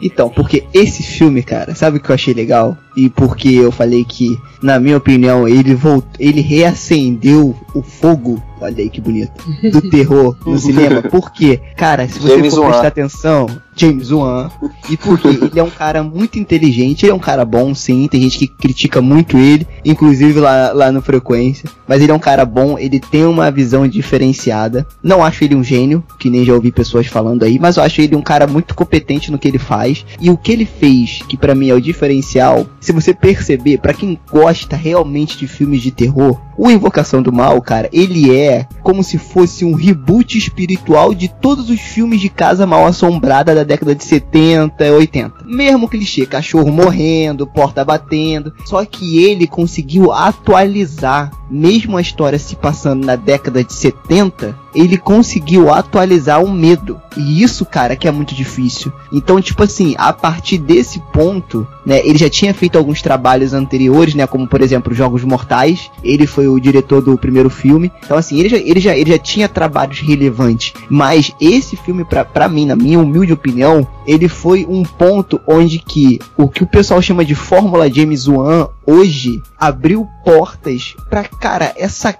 Então, porque esse filme, cara, sabe o que eu achei legal? E porque eu falei que, na minha opinião, ele voltou, ele reacendeu o fogo, olha aí que bonito, do terror no cinema. Por quê? Cara, se você James for Wan. prestar atenção, James Wan, e porque ele é um cara muito inteligente, ele é um cara bom, sim, tem gente que critica muito ele, inclusive lá, lá no Frequência, mas ele é um cara bom, ele tem uma visão diferenciada. Não acho ele um gênio, que nem já ouvi pessoas falando aí, mas eu acho ele um cara muito competente no que ele faz. E o que ele fez, que pra mim é o diferencial, se você perceber, pra quem gosta realmente de filmes de terror, o Invocação do Mal, cara, ele é como se fosse um reboot espiritual de todos os filmes de casa mal assombrada da década de 70, 80. Mesmo clichê, cachorro morrendo, porta batendo, só que ele conseguiu atualizar, mesmo a história se passando na década de 70, ele conseguiu atualizar o medo. E isso, cara, que é muito difícil. Então, tipo assim, a partir desse ponto, né, ele já tinha feito alguns trabalhos anteriores, né, como por exemplo Jogos Mortais. Ele foi o diretor do primeiro filme. Então, assim, ele já, ele já, ele já tinha trabalhos relevantes. Mas esse filme, pra mim, na minha humilde opinião, ele foi um ponto onde que o que o pessoal chama de Fórmula James Wan hoje abriu portas pra, cara, essa,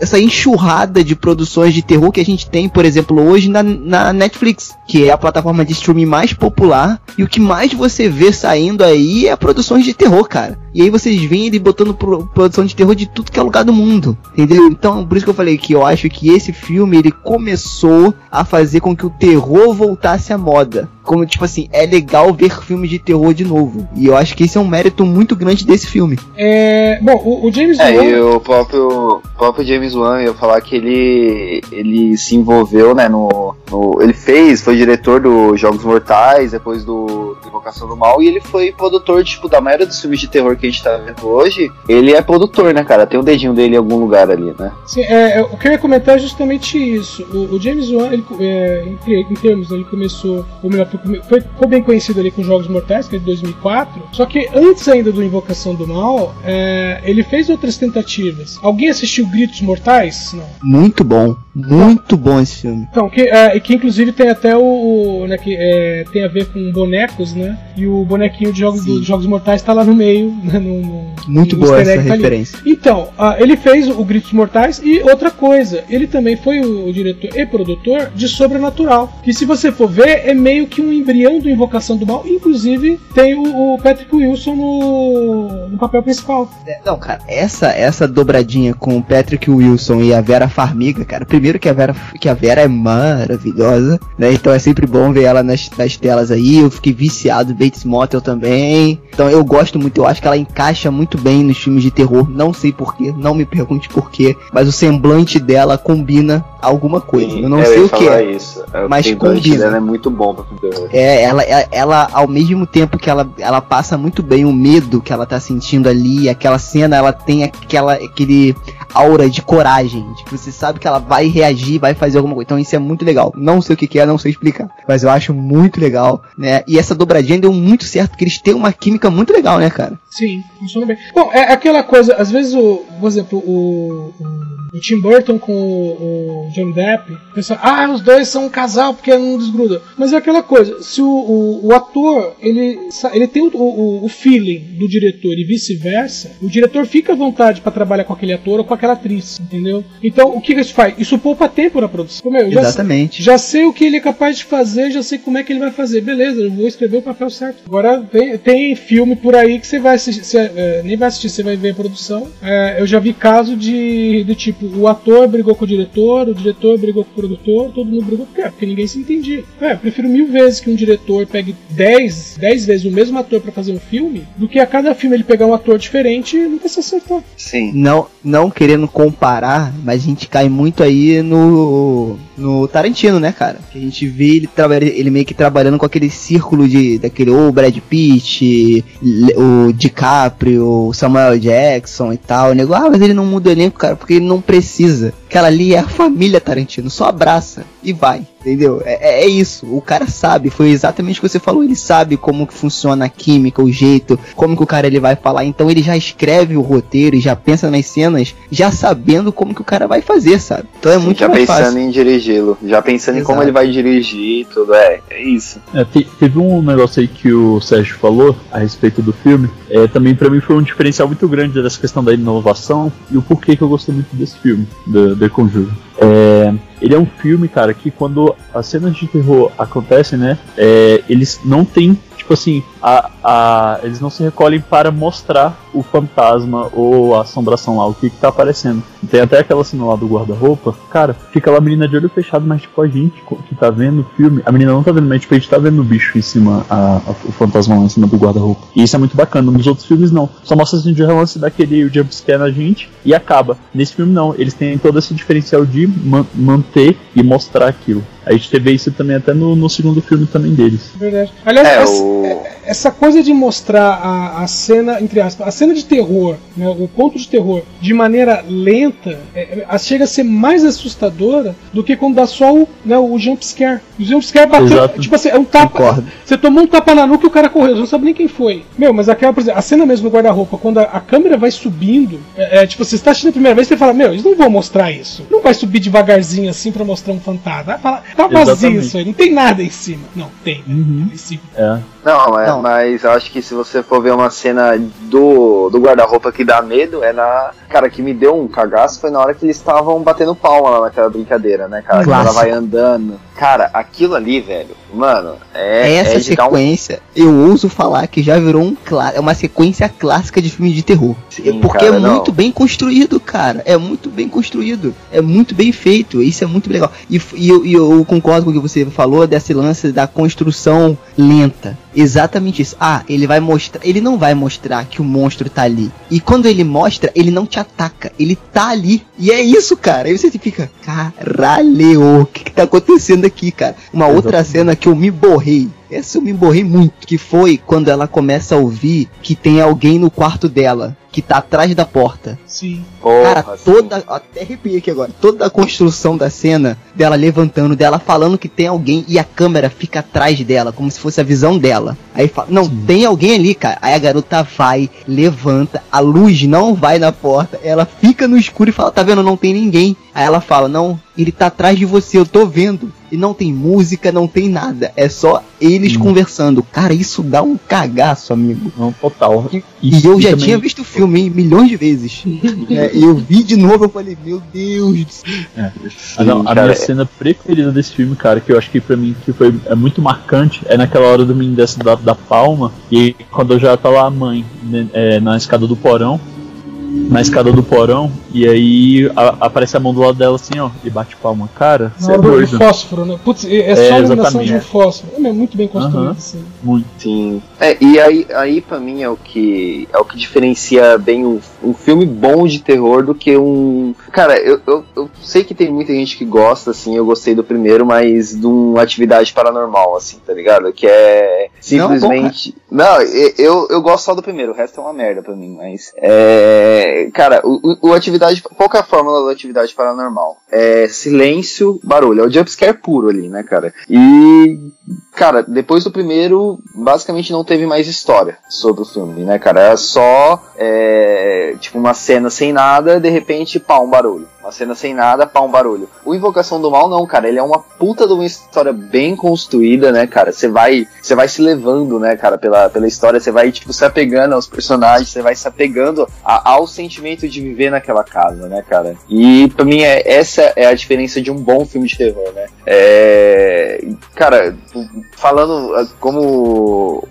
essa enxurrada de produções de terror que a gente tem, por exemplo, hoje na, na Netflix, que é a plataforma de streaming mais popular, e o que mais você vê saindo aí é produções de terror, cara. E aí vocês veem ele botando pro- produção de terror de tudo que é lugar do mundo, entendeu? Então, por isso que eu falei que eu acho que esse filme, ele começou a fazer com que o terror voltasse à moda. Como, tipo assim, é legal ver filmes de terror de novo. E eu acho que esse é um mérito muito grande desse filme. É, bom, o, o James É, Wan. e o próprio, o próprio James Wan, eu ia falar que ele, ele se envolveu, né, no, no- Ele fez, foi diretor do Jogos Mortais, depois do Invocação do Mal, e ele foi produtor, tipo, da maioria dos filmes de terror que a gente tá vendo hoje. Ele é produtor, né, cara? Tem o dedinho dele em algum lugar ali, né? Sim, é, é, o que eu ia comentar é justamente isso. O, o James Wan, ele, é, em, em termos, ele começou, ou melhor, foi, foi- ficou bem conhecido ali com Jogos Mortais, que é de 2004. Só que antes ainda do Invocação do Mal, é, ele fez outras tentativas. Alguém assistiu Gritos Mortais? Não. Muito bom. Muito bom esse filme. Então, que, é, que inclusive tem até o. o, né, que, é, tem a ver com bonecos, né? E o bonequinho de Jogos, dos Jogos Mortais tá lá no meio. Né, no, no- Muito no boa essa tá ali. referência. Então, ah, ele fez o Gritos Mortais e outra coisa, ele também foi o, o diretor e produtor de Sobrenatural. Que se você for ver, é meio que um embrião do Invocação do Mal. Inclusive, tem o, o Patrick Wilson no, no papel principal. É, Não, cara, essa essa dobradinha com o Patrick Wilson e a Vera Farmiga, cara. Primeiro que a Vera, que a Vera é maravilhosa, né? Então é sempre bom ver ela nas, nas telas aí. Eu fiquei viciado, Bates Motel também. Então eu gosto muito, eu acho que ela encaixa muito bem nos filmes de terror. Não sei porquê, não me pergunte porquê, mas o semblante dela combina alguma coisa. Eu não É, sei ia o que é. isso. É, mas o semblante combina. dela é muito bom pra terror. É, ela, ela, ela, ao mesmo tempo que ela, ela passa muito bem o medo que ela tá sentindo ali, aquela cena, ela tem aquela, aquele aura de coragem, de que você sabe que ela vai reagir, vai fazer alguma coisa. Então isso é muito legal. Não sei o que, que é, não sei explicar, mas eu acho muito legal, né? E essa dobradinha deu muito certo, porque eles têm uma química muito legal, né, cara? Sim, funciona bem. Bom, é aquela coisa, às vezes o, por exemplo, o, o, Tim Burton com o, o Johnny Depp, pensa, ah, os dois são um casal porque não desgruda. Mas é aquela coisa, se o, o, o ator ele, ele tem o, o, o feeling do diretor e vice-versa, o diretor fica à vontade para trabalhar com aquele ator ou com aquela atriz, entendeu? Então o que isso faz? Isso poupa tempo na produção. Meu, já Exatamente. já sei o que ele é capaz de fazer, já sei como é que ele vai fazer. Beleza, eu vou escrever o papel certo. Agora tem, tem filme por aí que você vai assistir, você, é, nem vai assistir, você vai ver a produção. É, eu já vi caso de do tipo, o ator brigou com o diretor, o diretor brigou com o produtor, todo mundo brigou porque, porque ninguém se entendia. É, eu prefiro mil vezes que um diretor pegue 10, 10 vezes o mesmo ator para fazer um filme, do que a cada filme ele pegar um ator diferente e nunca se acertar. Sim. Não, não querendo comparar, mas a gente cai muito aí no no Tarantino, né, cara? Que a gente vê ele, trabalha, ele meio que trabalhando com aquele círculo de daquele ou Brad Pitt, o DiCaprio, o Samuel Jackson e tal. O negócio, ah, mas ele não muda o elenco, cara, porque ele não precisa. Aquela ali é a família Tarantino, só abraça e vai. Entendeu? É, é, isso. O cara sabe. Foi exatamente o que você falou. Ele sabe como que funciona a química, o jeito, como que o cara ele vai falar. Então ele já escreve o roteiro e já pensa nas cenas, já sabendo como que o cara vai fazer, sabe? Então é Sim, muito já mais pensando fácil. em dirigi-lo, já pensando em como Exato. ele vai dirigir e tudo. É, é isso. É, te- teve um negócio aí que o Sérgio falou a respeito do filme. É, também pra mim foi um diferencial muito grande dessa questão da inovação e o porquê que eu gostei muito desse filme, do The Conjuro. É, ele é um filme, cara, que quando as cenas de terror acontecem, né, é, eles não têm, tipo assim, a, a, eles não se recolhem para mostrar o fantasma ou a assombração lá, o que, que tá aparecendo. Tem até aquela cena lá do guarda-roupa, cara, fica lá a menina de olho fechado, mas tipo, a gente que tá vendo o filme, a menina não tá vendo, mas tipo, a gente tá vendo o bicho em cima, a, a- o fantasma lá em cima do guarda-roupa. E isso é muito bacana. Nos outros filmes não. Só mostra assim de relance daquele jumpscare na gente e acaba. Nesse filme não, eles têm todo esse diferencial de man- manter e mostrar aquilo. A gente teve isso também até no, no segundo filme também deles. Verdade. Aliás, É, essa, o. essa coisa de mostrar a, a cena, entre aspas, a cena de terror, né, o ponto de terror, de maneira lenta, é, é, chega a ser mais assustadora do que quando dá só o, né, o jumpscare. O jumpscare bateu, Exato. tipo assim, é um tapa. Concordo. Você tomou um tapa na nuca e o cara correu, você não sabe nem quem foi. Meu, mas aquela, por exemplo, a cena mesmo do guarda-roupa, quando a, a câmera vai subindo, é, é, tipo, você está assistindo a primeira vez, você fala, meu, eles não vão mostrar isso. Não vai subir devagarzinho assim pra mostrar um fantasma. Vai falar, tá vazio Exatamente. isso aí, não tem nada em cima. Não, tem, né? Uhum. Em cima. É. Não, é, Não. mas eu acho que se você for ver uma cena do, do guarda-roupa que dá medo, é na. Cara, que me deu um cagaço foi na hora que eles estavam batendo palma lá naquela brincadeira, né, cara? Que ela vai andando. Cara, aquilo ali, velho, mano, é. Essa é de dar um- sequência, eu ouso falar que já virou um clá- é uma sequência clássica de filme de terror. Sim, Porque cara, é não. muito bem construído, cara. É muito bem construído. É muito bem feito. Isso é muito legal. E, e eu, eu concordo com o que você falou desse lance da construção lenta. Exatamente isso. Ah, ele vai mostrar. Ele não vai mostrar que o monstro tá ali. E quando ele mostra, ele não te ataca. Ele tá ali. E é isso, cara. Aí você fica, caralho, o que, que tá acontecendo aqui, cara? Uma outra cena que eu me borrei. Essa eu me borrei muito. Que foi quando ela começa a ouvir que tem alguém no quarto dela. Que tá atrás da porta. Sim. Porra, Cara, toda. Até arrepiei aqui agora. Toda a construção da cena, dela levantando, dela falando que tem alguém e a câmera fica atrás dela, como se fosse a visão dela. Aí fala, não, tem alguém ali, cara. Aí a garota vai, levanta, a luz não vai na porta, ela fica no escuro e fala, tá vendo, não tem ninguém. Aí ela fala, não, ele tá atrás de você, eu tô vendo. E não tem música, não tem nada. É só eles Hum. conversando. Cara, isso dá um cagaço, amigo. Não, total. E, e eu já também- tinha visto o filme, hein, milhões de vezes. É, e eu vi de novo, eu falei, meu Deus do céu. A, não, a minha é- cena preferida desse filme, cara, que eu acho que pra mim que foi é muito marcante, é naquela hora do menino desce da, da palma, e quando já tá lá a mãe né, é, na escada do porão, na escada do porão, e aí a- aparece a mão do lado dela assim, ó, e bate palma. Cara, você é do doido. fósforo, né? Putz, é, é É, só a iluminação de um é. fósforo. É muito bem construído, Aham. assim. Muito. Sim. É, e aí, aí para mim é o que é o que diferencia bem um, um filme bom de terror do que um. Cara, eu, eu, eu sei que tem muita gente que gosta, assim, eu gostei do primeiro, mas de uma atividade paranormal, assim, tá ligado? Que é simplesmente. Não, e- eu, eu gosto só do primeiro, o resto é uma merda pra mim, mas. É. Cara, o, o- atividade. Qual é a fórmula da atividade paranormal? É silêncio, barulho. É o jumpscare puro ali, né, cara? E. Cara, depois do primeiro, basicamente não teve mais história sobre o filme, né, cara? Era só. É, tipo, uma cena sem nada, de repente, pá, um barulho. Uma cena sem nada, pá, um barulho. O Invocação do Mal, não, cara. Ele é uma puta de uma história bem construída, né, cara? Você vai, você vai se levando, né, cara, pela, pela história. Você vai, tipo, se apegando aos personagens. Você vai se apegando a, ao sentimento de viver naquela casa, né, cara? E pra mim, é, essa é a diferença de um bom filme de terror, né? É, cara, falando ah, como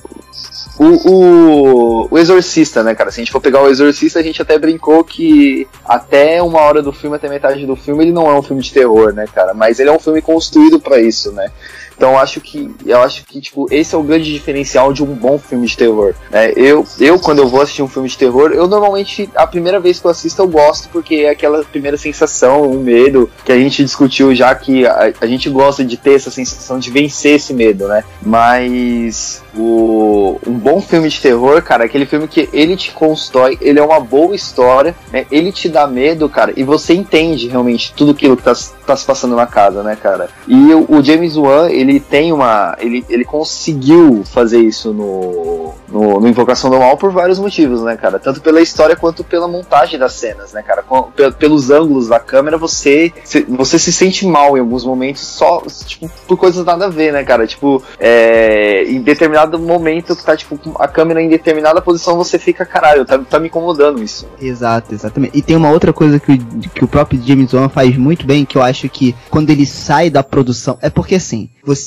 o, o, o, Exorcista, né, cara? Se a gente for pegar o Exorcista, a gente até brincou que até uma hora do filme, até metade do filme, ele não é um filme de terror, né, cara? Mas ele é um filme construído para isso, né? Então acho que eu acho que tipo esse é o grande diferencial de um bom filme de terror. Né? Eu eu quando eu vou assistir um filme de terror, eu normalmente a primeira vez que eu assisto eu gosto porque é aquela primeira sensação, um medo que a gente discutiu já que a, a gente gosta de ter essa sensação de vencer esse medo, né? Mas o, um bom filme de terror, cara, é aquele filme que ele te constrói, ele é uma boa história, né? Ele te dá medo, cara, e você entende realmente tudo aquilo que tá, tá se passando na casa, né, cara? E o, o James Wan, ele ele tem uma. Ele, ele conseguiu fazer isso no, no, no, Invocação do Mal por vários motivos, né, cara? Tanto pela história quanto pela montagem das cenas, né, cara? Com, pelos ângulos da câmera, você, você se sente mal em alguns momentos só, tipo, por coisas nada a ver, né, cara? Tipo, é, em determinado momento que tá, tipo, a câmera em determinada posição, você fica, caralho, tá, tá me incomodando isso. Exato, exatamente. E tem uma outra coisa que o, que o próprio James Wan faz muito bem, que eu acho que quando ele sai da produção, é porque assim, você,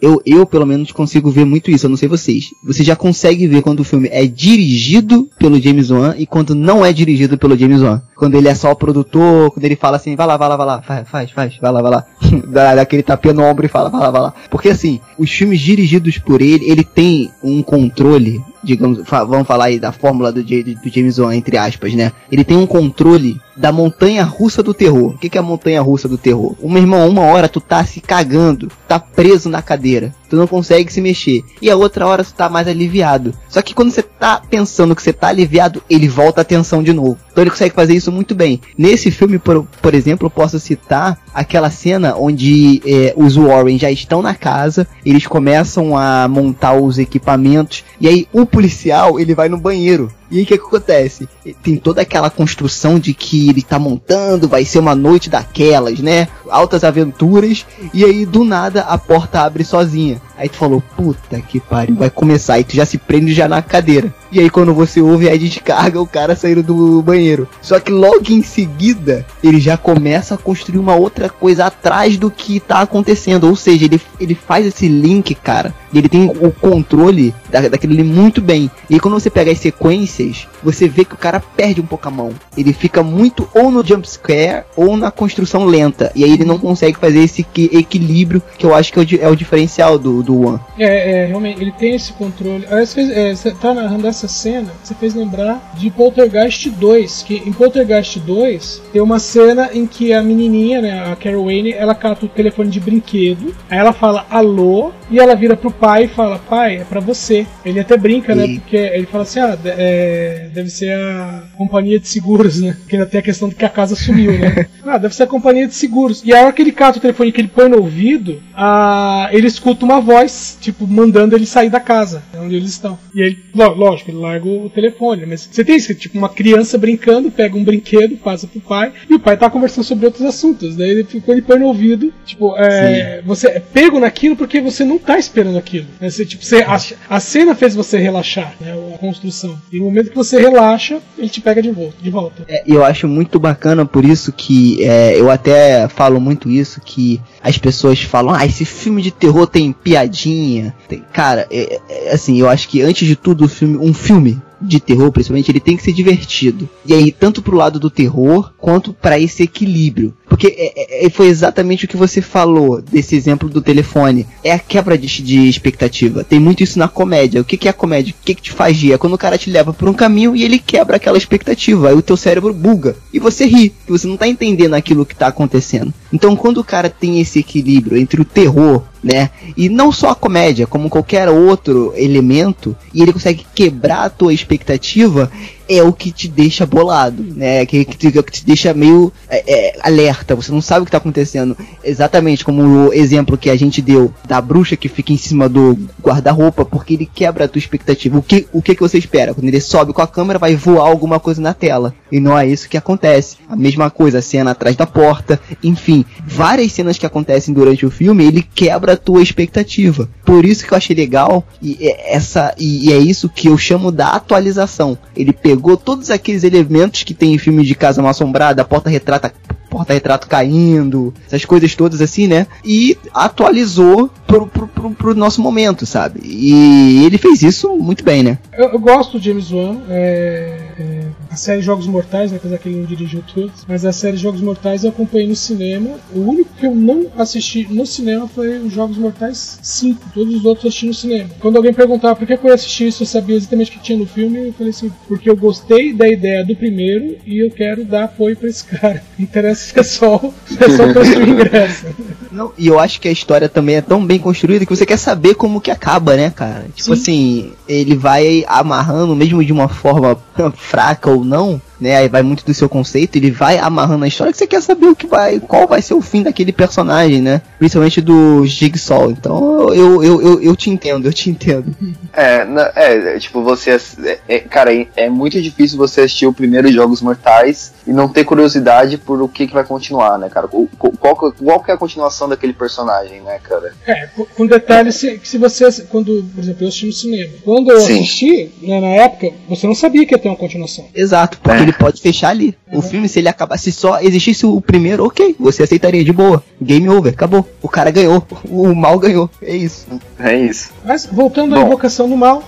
eu, eu pelo menos consigo ver muito isso, eu não sei vocês. Você já consegue ver quando o filme é dirigido pelo James Wan e quando não é dirigido pelo James Wan. Quando ele é só o produtor, quando ele fala assim, vai lá, vai lá, vai lá, faz, faz, faz vai lá, vai lá. Dá, aquele tapinha no ombro e fala, vai lá, vai lá. Porque assim, os filmes dirigidos por ele, ele tem um controle digamos, vamos falar aí da fórmula do, do James Wan, entre aspas, né? Ele tem um controle da montanha russa do terror. O que, que é a montanha russa do terror? Uma irmão, uma hora tu tá se cagando, tá preso na cadeira, tu não consegue se mexer. E a outra hora tu tá mais aliviado. Só que quando você tá pensando que você tá aliviado, ele volta a tensão de novo. Então ele consegue fazer isso muito bem. Nesse filme, por, por exemplo, eu posso citar aquela cena onde é, os Warren já estão na casa, eles começam a montar os equipamentos, e aí o policial ele vai no banheiro. E aí o que, que, acontece? Tem toda aquela construção de que ele tá montando, vai ser uma noite daquelas, né? Altas aventuras, e aí do nada a porta abre sozinha. Aí tu falou, puta que pariu, vai começar, e tu já se prende já na cadeira. E aí quando você ouve a descarga, o cara saindo do banheiro. Só que logo em seguida, ele já começa a construir uma outra coisa atrás do que tá acontecendo. Ou seja, ele, ele faz esse link, cara. Ele tem o controle da, daquilo ali muito bem. E quando você pega as sequências, você vê que o cara perde um pouco a mão. Ele fica muito ou no jump scare ou na construção lenta. E aí ele não consegue fazer esse equilíbrio que eu acho que é o, é o diferencial do, do One. É, é, realmente, ele tem esse controle. Aí, é, você tá narrando essa cena, você fez lembrar de Poltergeist 2, que em Poltergeist 2 tem uma cena em que a menininha, né, a Carol Wayne, ela cata o telefone de brinquedo, aí ela fala alô, e ela vira pro pai e fala, pai, é pra você. Ele até brinca, né, né, porque ele fala assim, ah, é, deve ser a companhia de seguros, né, porque ainda tem a questão de que a casa sumiu, né. ah, deve ser a companhia de seguros. E a hora que ele cata o telefone que ele põe no ouvido, a, ele escuta uma voz, tipo, mandando ele sair da casa, onde eles estão. E ele, lógico, ele larga o telefone. Mas você tem isso, tipo, uma criança brincando, pega um brinquedo, passa pro pai, e o pai tá conversando sobre outros assuntos. Daí ele ficou ele põe no ouvido, tipo, é, você é pego naquilo porque você não tá esperando aquilo. Né? Você, tipo, você, a, a, cena fez você relaxar, né? A construção. E no momento que você relaxa, ele te pega de volta. De volta. É, eu acho muito bacana por isso que é, eu até falo muito isso, que as pessoas falam, ah, esse filme de terror tem piadinha. Tem... Cara, é, é, assim, eu acho que antes de tudo, filme, um filme de terror, principalmente, ele tem que ser divertido. E aí, tanto pro lado do terror, quanto para esse equilíbrio. Porque é, é, é, foi exatamente o que você falou desse exemplo do telefone. É a quebra de, de expectativa. Tem muito isso na comédia. O que, que é a comédia? O que, que te faz rir? É quando o cara te leva por um caminho e ele quebra aquela expectativa. Aí o teu cérebro buga. E você ri. E você não tá entendendo aquilo que tá acontecendo. Então, quando o cara tem esse equilíbrio entre o terror né? E não só a comédia, como qualquer outro elemento, e ele consegue quebrar a tua expectativa, é o que te deixa bolado, né? Que, que, te, que te deixa meio é, é, alerta, você não sabe o que tá acontecendo. Exatamente como o exemplo que a gente deu da bruxa que fica em cima do guarda-roupa, porque ele quebra a tua expectativa. O que, o que, que você espera? Quando ele sobe com a câmera, vai voar alguma coisa na tela. E não é isso que acontece. A mesma coisa, a cena atrás da porta, enfim, várias cenas que acontecem durante o filme, ele quebra a tua expectativa. Por isso que eu achei legal, e é essa e, e é isso que eu chamo da atualização. Ele pegou todos aqueles elementos que tem em filme de Casa Mal Assombrada, a porta retrata porta-retrato caindo, essas coisas todas assim, né? E atualizou pro, pro, pro, pro, nosso momento, sabe? E ele fez isso muito bem, né? Eu, eu gosto do James Wan, é, é, a série Jogos Mortais, né, apesar que ele não dirigiu todos, mas a série Jogos Mortais eu acompanhei no cinema. O único que eu não assisti no cinema foi os Jogos Mortais 5, todos os outros eu assisti no cinema. Quando alguém perguntava por que eu assisti isso, eu sabia exatamente o que tinha no filme, eu falei assim, porque eu gostei da ideia do primeiro e eu quero dar apoio para esse cara. Interessa é só, é só construir ingresso. Não, e eu acho que a história também é tão bem construída que você quer saber como que acaba, né, cara? Tipo Sim. assim, ele vai amarrando, mesmo de uma forma fraca ou não, né? Aí vai muito do seu conceito, ele vai amarrando a história que você quer saber o que vai, qual vai ser o fim daquele personagem, né? Principalmente do Jigsaw. Então eu, eu, eu, eu te entendo, eu te entendo. É, na, é, tipo, você. É, é, cara, é, é, muito difícil você assistir o primeiro Jogos Mortais e não ter curiosidade por o que, que vai continuar, né, cara? Qual, qual, qual que é a continuação daquele personagem, né, cara? É, com detalhe se, se você. Quando, por exemplo, eu assisti no cinema. Quando eu Sim. assisti, né, na época, você não sabia que ia ter uma continuação. Exato, porque é. Ele pode fechar ali. Uhum. O filme, se ele acabasse só existisse o primeiro, ok, você aceitaria de boa. Game over, acabou. O cara ganhou, o mal ganhou. É isso. É isso. Mas voltando Bom. à invocação do mal.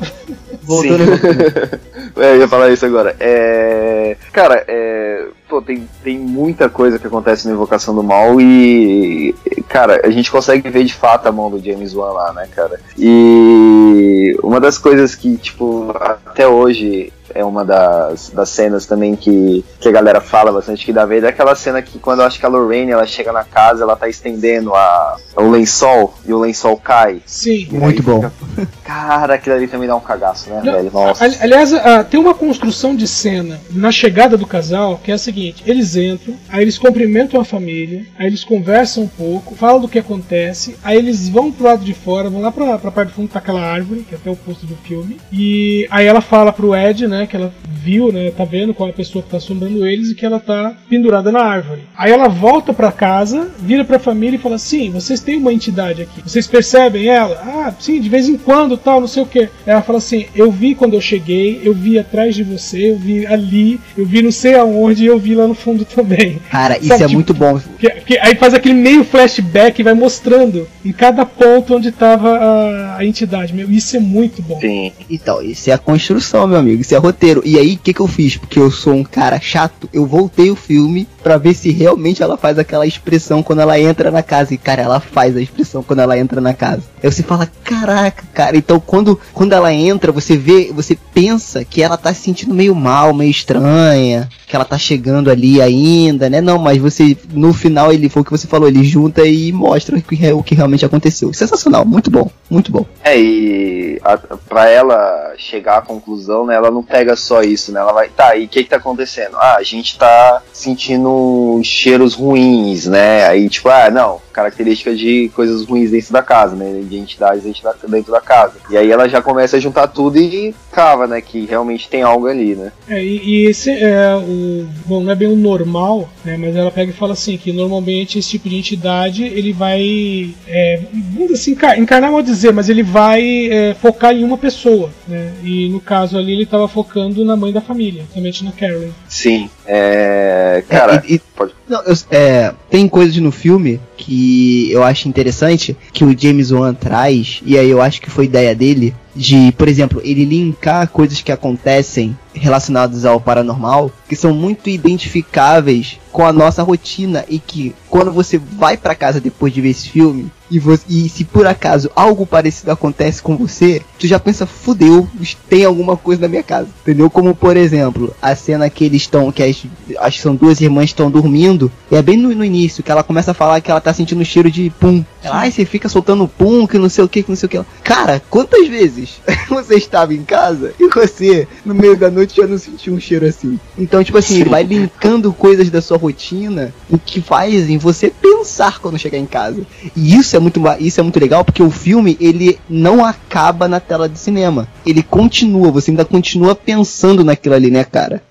Voltando é, eu ia falar isso agora. É... Cara, é... Pô, tem, tem muita coisa que acontece na Invocação do Mal e, cara, a gente consegue ver de fato a mão do James Wan lá, né, cara? E uma das coisas que, tipo, até hoje é uma das, das cenas também que, que a galera fala bastante que dá vez. É aquela cena que quando eu acho que a Lorraine ela chega na casa, ela tá estendendo a, o lençol e o lençol cai. Sim. Muito bom. Cara, aquilo ali também dá um cagaço, né, Não, velho? Nossa. Aliás, uh, tem uma construção de cena na chegada do casal que é a seguinte: eles entram, aí eles cumprimentam a família, aí eles conversam um pouco, falam do que acontece, aí eles vão pro lado de fora, vão lá pra, pra parte do fundo, tá aquela árvore, que é até o posto do filme, e aí ela fala pro Ed, né, que ela viu, né, tá vendo qual é a pessoa que tá assombrando eles e que ela tá pendurada na árvore. Aí ela volta para casa, vira pra família e fala assim: vocês têm uma entidade aqui, vocês percebem ela? Ah, sim, de vez em quando, tal, não sei o que. Ela fala assim: eu vi quando eu cheguei, eu vi atrás de você, eu vi ali, eu vi não sei aonde e eu vi lá no fundo também. Cara, isso é tipo, muito bom. Que, que, aí faz aquele meio flashback e vai mostrando em cada ponto onde tava a, a entidade. Meu, isso é muito bom. Sim. Então, isso é a construção, meu amigo, isso é roteiro. E aí, o que, que eu fiz? Porque eu sou um cara chato, eu voltei o filme para ver se realmente ela faz aquela expressão quando ela entra na casa. E, cara, ela faz a expressão quando ela entra na casa. Aí você fala, caraca, cara. Então, quando, quando ela entra, você vê, você pensa que ela tá se sentindo meio mal, meio estranha, que ela tá chegando ali ainda, né? Não, mas você, no final, ele foi o que você falou, ele junta e mostra o que, o que realmente aconteceu. Sensacional, muito bom, muito bom. É, e a, pra ela chegar à conclusão, né, ela não pega só isso, né? Ela vai, tá, e o que que tá acontecendo? Ah, a gente tá sentindo cheiros ruins, né? Aí, tipo, ah, não, característica de coisas ruins dentro da casa, né? De entidades dentro da casa. E aí ela já começa a juntar tudo e cava, né? Que realmente tem algo ali, né? É, e, e esse é o. Bom, não é bem o normal, né? Mas ela pega e fala assim: que normalmente esse tipo de entidade ele vai. É, assim, encarnar mal dizer, mas ele vai é, focar em uma pessoa, né? E no caso ali ele estava focando na mãe da família, somente na Karen. Sim, é. Cara, é, e, e, pode. Não, eu, é, tem coisas no filme que eu acho interessante que o James Wan traz, e aí eu acho que foi ideia dele, de, por exemplo, ele linkar coisas que acontecem relacionadas ao paranormal, que são muito identificáveis com a nossa rotina e que quando você vai para casa depois de ver esse filme e, você, e, se por acaso algo parecido acontece com você, tu já pensa, fudeu, tem alguma coisa na minha casa, entendeu? Como por exemplo, a cena que eles estão, que as, acho que são duas irmãs estão dormindo falando, é bem no, no início, que ela começa a falar que ela tá sentindo o cheiro de pum. Ela, ai, você fica soltando pum, que não sei o que, que não sei o que. Cara, quantas vezes você estava em casa e você, no meio da noite, já não sentiu um cheiro assim? Então, tipo assim, ele vai linkando coisas da sua rotina, o que fazem você pensar quando chegar em casa. E isso é muito, isso é muito legal, porque o filme, ele não acaba na tela de cinema. Ele continua, você ainda continua pensando naquilo ali, né, cara?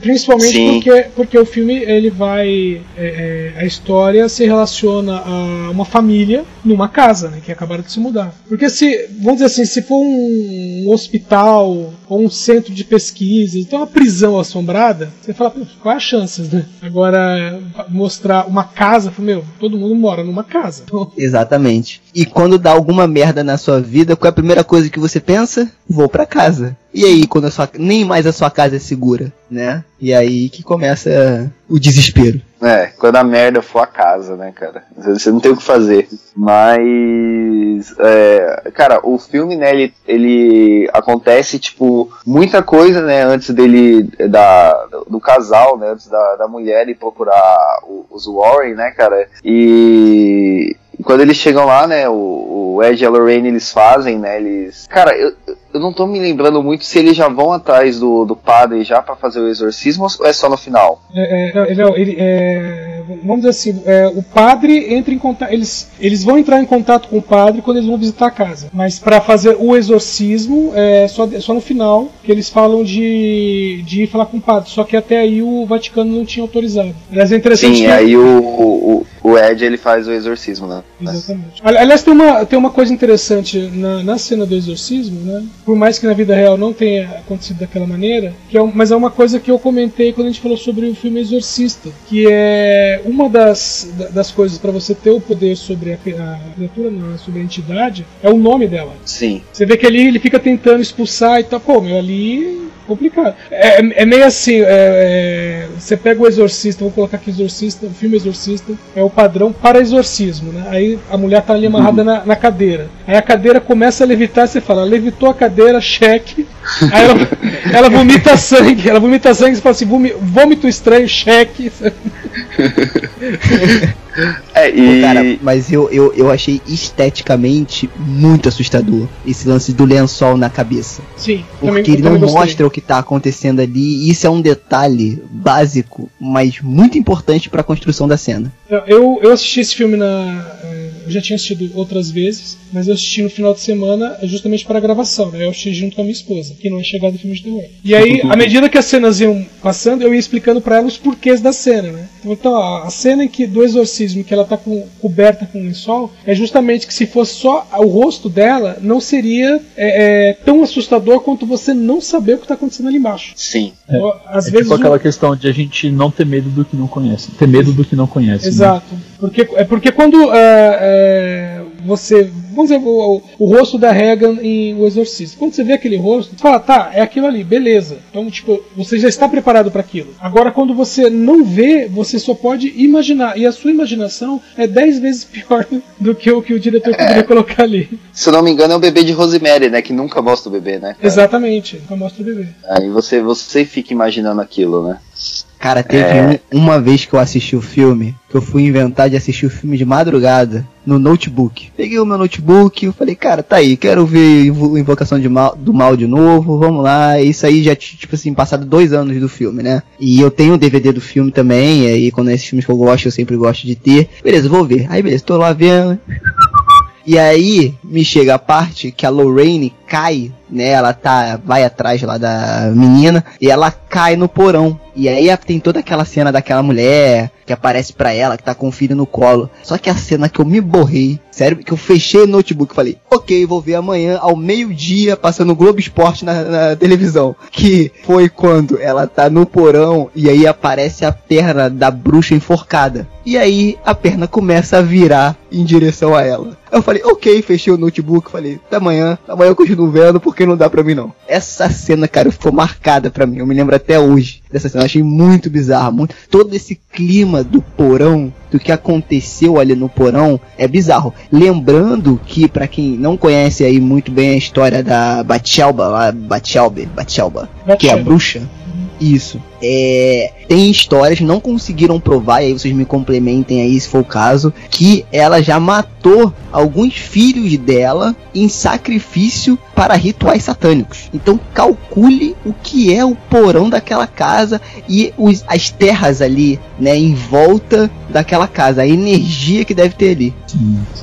Principalmente porque, porque o filme, ele vai... É, é, a história se relaciona a uma família numa casa, né, que acabaram de se mudar. Porque se, vamos dizer assim, se for um, um hospital ou um centro de pesquisa, então uma prisão assombrada, você fala, qual é as chances, né? Agora, mostrar uma casa, meu, todo mundo mora numa casa. Exatamente. E quando dá alguma merda na sua vida, qual é a primeira coisa que você pensa? Vou para casa. E aí, quando a sua, nem mais a sua casa é segura, né? E aí que começa o desespero. É, quando a merda for a casa, né, cara? Você não tem o que fazer. Mas, é, cara, o filme, né, ele, ele acontece, tipo, muita coisa, né, antes dele, da, do casal, né, antes da, da mulher ir procurar os Warren, né, cara? E quando eles chegam lá, né, o, o Ed e a Lorraine eles fazem, né, eles... Cara, eu, eu não tô me lembrando muito se eles já vão atrás do, do padre já para fazer o exorcismo ou é só no final? É, é, não, ele, é, vamos dizer assim, é, o padre entra em contato, eles, eles vão entrar em contato com o padre quando eles vão visitar a casa, mas para fazer o exorcismo é só, só no final que eles falam de, de ir falar com o padre, só que até aí o Vaticano não tinha autorizado. Aliás, é interessante Sim, que... aí o, o, o Ed ele faz o exorcismo, né? Exatamente. Aliás, tem uma, tem uma coisa interessante na, na cena do exorcismo, né? Por mais que na vida real não tenha acontecido daquela maneira, é um, mas é uma coisa que eu comentei quando a gente falou sobre o filme Exorcista, que é uma das, das coisas para você ter o poder sobre a, a criatura, não, sobre a entidade, é o nome dela. Sim. Você vê que ali ele fica tentando expulsar e tá, pô, meu, ali complicado. É, é, é meio assim, é, é, você pega o Exorcista, vou colocar aqui Exorcista, o filme Exorcista é o padrão para exorcismo, né? Aí a mulher tá ali amarrada uhum. na, na, cadeira. Aí a cadeira começa a levitar, você fala, levitou a cadeira, cheque. Aí ela, ela vomita sangue, ela vomita sangue, você fala assim, vômito estranho, cheque. É, e... Pô, cara, mas eu, eu, eu achei esteticamente muito assustador esse lance do lençol na cabeça. Sim, porque também, ele não mostra o que tá acontecendo ali. E isso é um detalhe básico, mas muito importante para a construção da cena. Eu, eu assisti esse filme na. Eu já tinha assistido outras vezes, mas eu assisti no final de semana justamente para a gravação, né? Eu assisti junto com a minha esposa, que não é chegada do filme de terror. E aí, à medida que as cenas iam passando, eu ia explicando para ela os porquês da cena, né? Então, a cena em que do exorcismo que ela tá com, coberta com lençol é justamente que se fosse só o rosto dela, não seria é, é, tão assustador quanto você não saber o que tá acontecendo ali embaixo. Sim. É, Às é vezes tipo aquela questão de a gente não ter medo do que não conhece, ter medo do que não conhece. Né? Exato. Né? Porque, é porque quando é, é, você. Vamos dizer, o, o, rosto da Regan em O Exorcista. Quando você vê aquele rosto, você fala, tá, é aquilo ali, beleza. Então, tipo, você já está preparado para aquilo. Agora, quando você não vê, você só pode imaginar. E a sua imaginação é dez vezes pior do que o que o diretor poderia colocar ali. Se eu não me engano, é o bebê de Rosemary, né? Que nunca mostra o bebê, né? Cara? Exatamente, nunca mostra o bebê. Aí você, você fica imaginando aquilo, né? Cara, teve é... um, uma vez que eu assisti o filme, que eu fui inventar de assistir o filme de madrugada no notebook. Peguei o meu notebook e falei, cara, tá aí, quero ver Invocação de mal, do Mal de novo, vamos lá. Isso aí já, tipo assim, passado dois anos do filme, né? E eu tenho o DVD do filme também, e aí quando é esses filmes que eu gosto, eu sempre gosto de ter. Beleza, vou ver. Aí beleza, tô lá vendo. E aí me chega a parte que a Lorraine cai, né? Ela tá vai atrás lá da menina e ela cai no porão. E aí tem toda aquela cena daquela mulher que aparece para ela, que tá com o filho no colo. Só que a cena que eu me borrei, sério, que eu fechei o notebook e falei, ok, vou ver amanhã ao meio-dia passando Globo Esporte na, na, televisão. Que foi quando ela tá no porão e aí aparece a perna da bruxa enforcada. E aí a perna começa a virar em direção a ela. Eu falei, ok, fechei o notebook, falei, da manhã, amanhã eu continuo vendo porque não dá pra mim não. Essa cena, cara, ficou marcada pra mim, eu me lembro até hoje dessa cena, eu achei muito bizarro, muito, todo esse clima do porão, do que aconteceu ali no porão, é bizarro. Lembrando que, para quem não conhece aí muito bem a história da Bachelba, Bachelbe, Bachelba, que é a bruxa, isso. é, tem histórias, não conseguiram provar, e aí vocês me complementem aí se for o caso, que ela já matou alguns filhos dela em sacrifício para rituais satânicos. Então calcule o que é o porão daquela casa e os, as terras ali, né, em volta daquela casa, a energia que deve ter ali.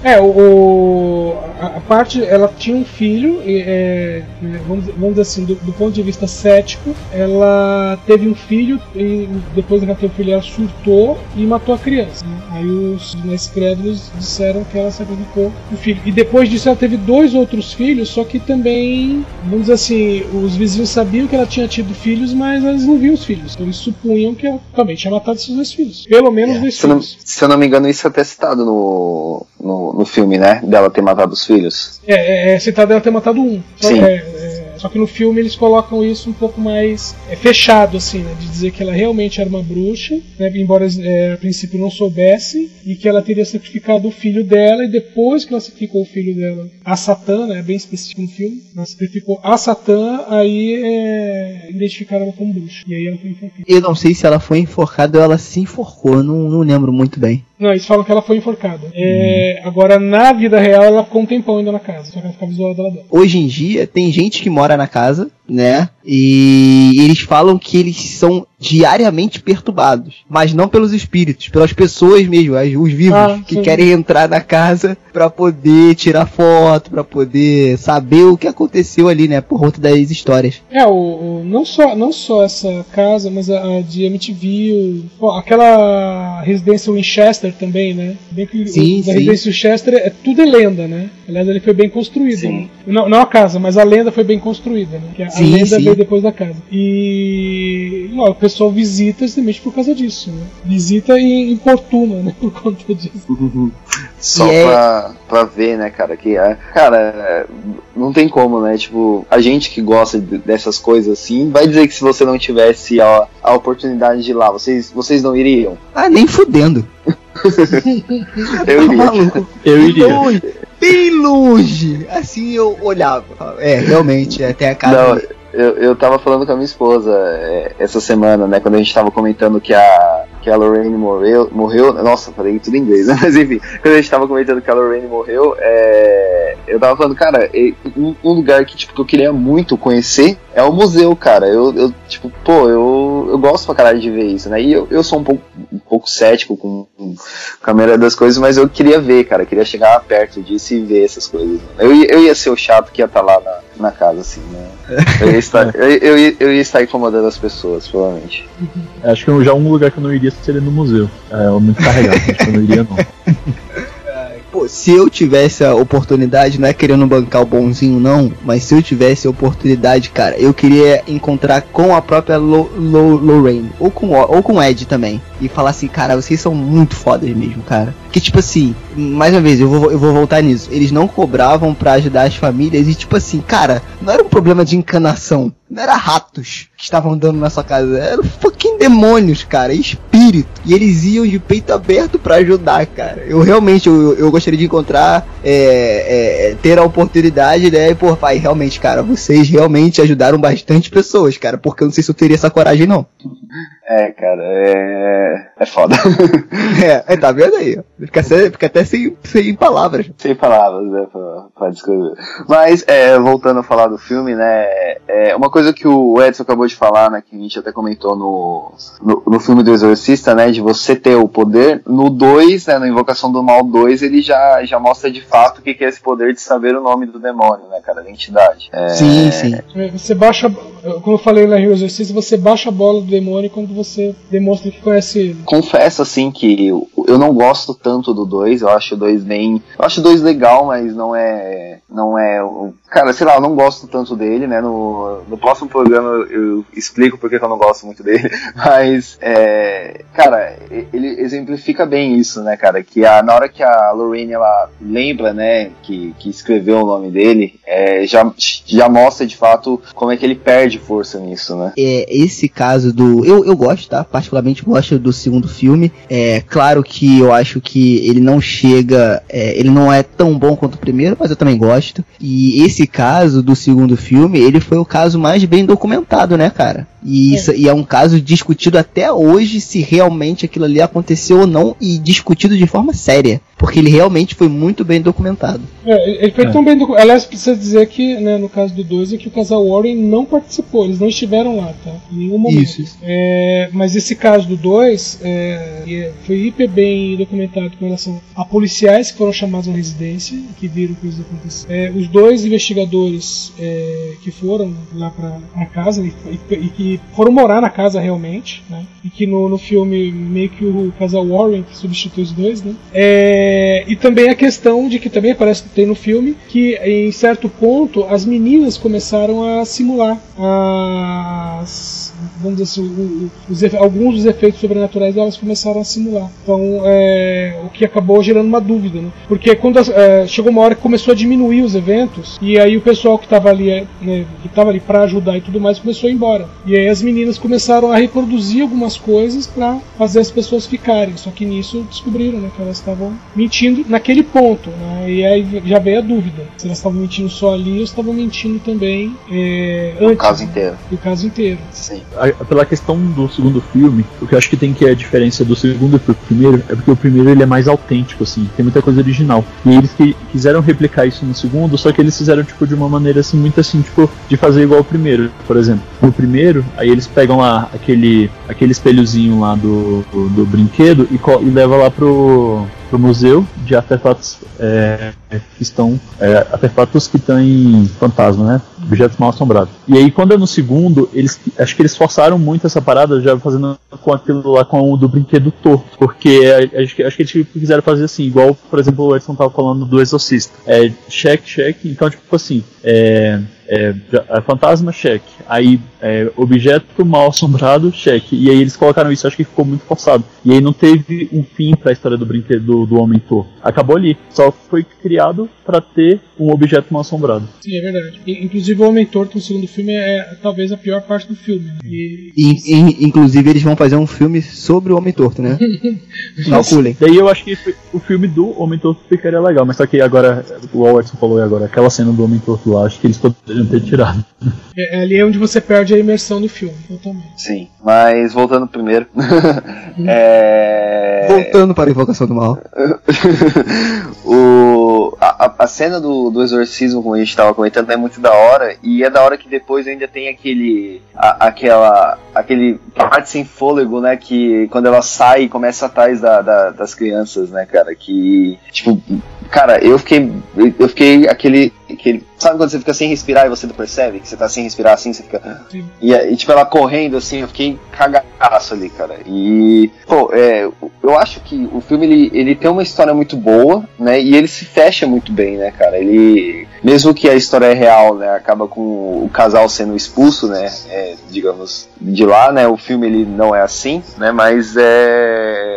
É, o- a, a parte, ela tinha um filho, e, é, vamos, vamos dizer assim, do, do ponto de vista cético, ela teve um filho e depois que ela teve o filho, ela surtou e matou a criança. né? Aí os mais crédulos disseram que ela sacrificou o filho. E depois disso ela teve dois outros filhos, só que também, vamos dizer assim, os vizinhos sabiam que ela tinha tido filhos, mas eles não viam os filhos. Eles supunham que ela também tinha matado seus dois filhos. Pelo menos dois Se eu, não, filhos. se eu não me engano, isso é até citado no, no, no filme, né? Dela ter matado os filhos. É, é, é citado ela ter matado um. Sim. é, é, só que no filme eles colocam isso um pouco mais é, fechado, assim, né? De dizer que ela realmente era uma bruxa, né, embora é, a princípio não soubesse, e que ela teria sacrificado o filho dela, e depois que ela sacrificou o filho dela a Satã, né? É bem específico no filme, ela sacrificou a Satã, aí é, identificaram ela como bruxa. E aí ela foi enforcada. Eu não sei se ela foi enforcada ou ela se enforcou, não, não lembro muito bem. Não, eles falam que ela foi enforcada. É, agora, na vida real, ela ficou um tempão ainda na casa, só que ela ficava isolada lá dentro. Hoje em dia tem gente que mora na casa, né? E eles falam que eles são diariamente perturbados, mas não pelos espíritos, pelas pessoas mesmo, as- os vivos Ah, que querem entrar na casa pra poder tirar foto, pra poder saber o que aconteceu ali, né? Por conta das histórias. É, o, o- não, só, não só essa casa, mas a, a de pô, aquela residência Winchester também, né? Bem que Sim, o, sim. residência Winchester é tudo é lenda, né? Aliás, ele foi bem construído. Né? Não, não a casa, mas a lenda foi bem construída, né? Que a, a Sim, lenda sim. veio depois da casa. E ó, o pessoal visita justamente por causa disso, né? Visita e importuna, né? Por conta disso. Só E é- pra, pra ver, né, cara, que é, cara, não tem como, né? Tipo, a gente que gosta de- dessas coisas assim, vai dizer que se você não tivesse a, a oportunidade de ir lá, vocês, vocês não iriam? Ah, nem fudendo. Eu Tá iria. maluco. Eu iria. Longe, bem longe. Assim eu olhava. É, realmente, até a casa. Não, eu, eu tava falando com a minha esposa é, essa semana, né? Quando a gente tava comentando que a, que a Lorraine morreu, morreu. Nossa, falei tudo em inglês, né? Mas enfim, quando a gente tava comentando que a Lorraine morreu, é, eu tava falando, cara, é, um, lugar que, tipo, que eu queria muito conhecer é o museu, cara. Eu, eu tipo, pô, eu, eu gosto pra caralho de ver isso, né? E eu, eu sou um pouco, um pouco cético com, com a maioria das coisas, mas eu queria ver, cara. Eu queria chegar perto disso e ver essas coisas. né? Eu, ia- eu ia ser o chato que ia estar lá na, na casa, assim, né? Eu ia, estar, eu, eu eu ia estar incomodando as pessoas, provavelmente. Acho que já um lugar que eu não iria seria no museu. É muito carregado, eu não iria não. Pô, se eu tivesse a oportunidade, não é querendo bancar o bonzinho, não, mas se eu tivesse a oportunidade, cara, eu queria encontrar com a própria Lo, Lo- Lorraine, ou com, o- ou com o Ed também, e falar assim, cara, vocês são muito fodas mesmo, cara. Que tipo assim, mais uma vez, eu vou, eu vou voltar nisso, eles não cobravam pra ajudar as famílias, e tipo assim, cara, não era um problema de encanação, não era ratos que estavam andando na sua casa, eram fucking demônios, cara, espírito. E eles iam de peito aberto pra ajudar, cara. Eu realmente, eu, eu gostaria de encontrar, é, é, ter a oportunidade, né? E, pô, pai, realmente, cara, vocês realmente ajudaram bastante pessoas, cara, porque eu não sei se eu teria essa coragem, não. É, cara, é. É foda. É, é, tá vendo aí? Fica, até- fica até sem, sem palavras. Sem palavras, né, pra, pra descrever. Mas, é, voltando a falar do filme, né, é uma coisa que o Edson acabou de falar, né, que a gente até comentou no, no, no filme do Exorcista, né, de você ter o poder, no 2, né, na Invocação do Mal 2, ele já, já mostra de fato o que que é esse poder de saber o nome do demônio, né, cara, da entidade. É, Sim, sim. Você baixa, como eu falei na Rio Exorcista, você baixa a bola do demônio quando você demonstra que conhece ele. confesso assim que eu, eu não gosto tanto do 2, eu acho o 2 bem. Eu acho o 2 legal, mas não é. Não é. Cara, sei lá, eu não gosto tanto dele, né? No, no próximo programa eu, eu explico porque que eu não gosto muito dele. Mas, é, cara, ele exemplifica bem isso, né, cara? Que a, na hora que a Lorraine ela lembra, né, que, que escreveu o nome dele, é, já, já mostra de fato como é que ele perde força nisso, né? é, esse caso do. Eu, eu gosto, tá? Particularmente gosto do segundo filme. É claro que eu acho que ele não chega. é, ele não é tão bom quanto o primeiro, mas eu também gosto. E esse caso do segundo filme, ele foi o caso mais bem documentado, né, cara? E, isso, e é um caso discutido até hoje se realmente aquilo ali aconteceu ou não, e discutido de forma séria. Porque ele realmente foi muito bem documentado. É, ele foi tão bem documentado. Aliás, precisa dizer que, né, no caso do 2, é que o casal Warren não participou, eles não estiveram lá, tá? Em nenhum momento. Isso, isso. É, mas esse caso do 2 é, foi hiper bem documentado com relação a policiais que foram chamados à residência e que viram coisas acontecer. É, os dois investigadores é, que foram lá pra, pra casa e, e- e que foram morar na casa realmente, né? E que no, no filme meio que o casal Warren que substitui os dois, né? É, e também a questão de que também parece que tem no filme que em certo ponto as meninas começaram a simular as vamos dizer assim, os alguns dos efeitos sobrenaturais elas começaram a simular. Então, é, o que acabou gerando uma dúvida, né? Porque quando é, chegou uma hora que começou a diminuir os eventos e aí o pessoal que estava ali, é, né, que estava ali para ajudar e tudo mais começou a ir embora. E aí as meninas começaram a reproduzir algumas coisas para fazer as pessoas ficarem. Só que nisso descobriram, né, que elas estavam mentindo naquele ponto, né? E aí já veio a dúvida se elas estavam mentindo só ali ou estavam mentindo também é, O antes, caso né? inteiro. O caso inteiro. Sim. A- pela questão do segundo filme, o que eu acho que tem que é a diferença do segundo pro primeiro é porque o primeiro ele é mais autêntico, assim, tem muita coisa original. E eles que quiseram replicar isso no segundo, só que eles fizeram tipo de uma maneira assim, muito assim, tipo, de fazer igual o primeiro, por exemplo. No primeiro, aí eles pegam lá aquele, aquele espelhozinho lá do, do, do brinquedo e, e leva lá pro, pro museu de artefatos é, que estão é, artefatos que em fantasma, né? Objetos mal assombrados. E aí quando é no segundo, eles acho que eles forçaram muito essa parada já fazendo com aquilo lá com o do brinquedo torto, porque é, acho que acho que eles quiseram fazer assim, igual por exemplo o Edson tava falando do Exorcista. É check check, então tipo assim, é é, é, fantasma, cheque. Aí, é, objeto mal assombrado, cheque. E aí eles colocaram isso, acho que ficou muito forçado. E aí não teve um fim pra história do brinquedo do, do homem torto. Acabou ali. Só foi criado pra ter um objeto mal assombrado. Sim, é verdade. E, inclusive o Homem Torto no segundo filme é, é talvez a pior parte do filme. né? E, E, e- inclusive eles vão fazer um filme sobre o Homem Torto, né? Calculem. Daí eu acho que o filme do Homem Torto ficaria legal, mas só que agora, o Albertson falou agora, aquela cena do Homem Torto lá, acho que eles poderiam ter tirado. é, é ali é onde você perde a imersão do filme, totalmente. Sim. Mas voltando primeiro. é... Voltando para a Invocação do Mal. o, a, a- a cena do, do exorcismo, como a gente estava comentando, é muito da hora. E é da hora que depois ainda tem aquele. a- aquela. aquele parte sem fôlego, né? Que quando ela sai e começa atrás da, da- das crianças, né, cara? Que. Tipo. Cara, eu fiquei. Eu fiquei aquele. Aquele sabe quando você fica sem respirar e você não percebe? Que você tá sem respirar assim, você fica. E, e, tipo, ela correndo assim, eu fiquei cagaço ali, cara. E, pô, é, eu acho que o filme ele, ele tem uma história muito boa, né? E ele se fecha muito bem, né, cara? Ele, mesmo que a história é real, né? Acaba com o casal sendo expulso, né? é, digamos, de lá, né? O filme ele não é assim, né? Mas é.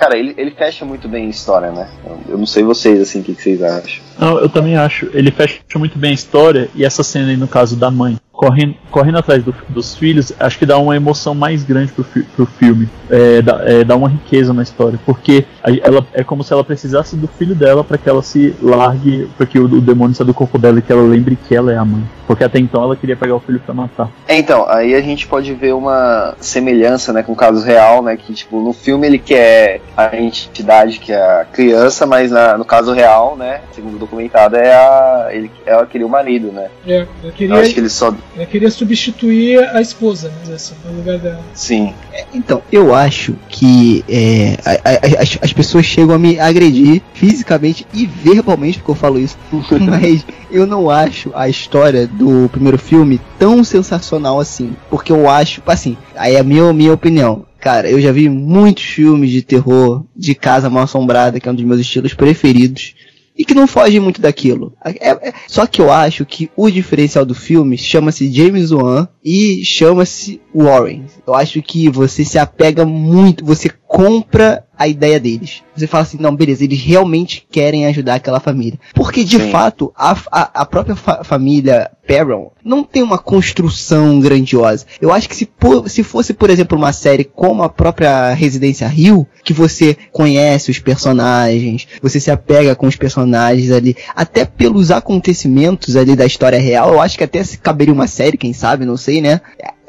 Cara, ele, ele fecha muito bem a história, né? Eu, não sei vocês, assim, o que, que vocês acham. Não, eu também acho. Ele fecha muito bem a história e essa cena aí no caso da mãe. Correndo, correndo atrás do- dos filhos, acho que dá uma emoção mais grande pro, fi- pro filme. É, dá, é, dá uma riqueza na história. Porque ela, é como se ela precisasse do filho dela para que ela se largue, para que o, o demônio saia do corpo dela e que ela lembre que ela é a mãe. Porque até então ela queria pegar o filho pra matar. É, então, aí a gente pode ver uma semelhança, né, com o caso real, né, que, tipo, no filme ele quer a entidade, que é a criança, mas na- no caso real, né, segundo o documentado, é a, ele, ela queria o marido, né. É, eu Eu queria, acho que ele só, eu queria substituir a esposa, né, dizer assim, no lugar dela. sim, Então, eu acho que é, a- a- as, as pessoas chegam a me agredir fisicamente e verbalmente, porque eu falo isso, mas eu não acho a história do primeiro filme tão sensacional assim. Porque eu acho, assim, aí é a minha, minha opinião. Cara, eu já vi muitos filmes de terror de Casa Mal Assombrada, que é um dos meus estilos preferidos. E que não foge muito daquilo. É- é- só que eu acho que o diferencial do filme chama-se James Wan e chama-se Warren. Eu acho que você se apega muito, você compra a ideia deles. Você fala assim, não, beleza, eles realmente querem ajudar aquela família. Porque de Sim. fato, a, a, a própria fa- família Perron não tem uma construção grandiosa. Eu acho que se, po- se fosse, por exemplo, uma série como a própria Residência Rio, que você conhece os personagens, você se apega com os personagens ali, até pelos acontecimentos ali da história real, eu acho que até se caberia uma série, quem sabe, não sei, né?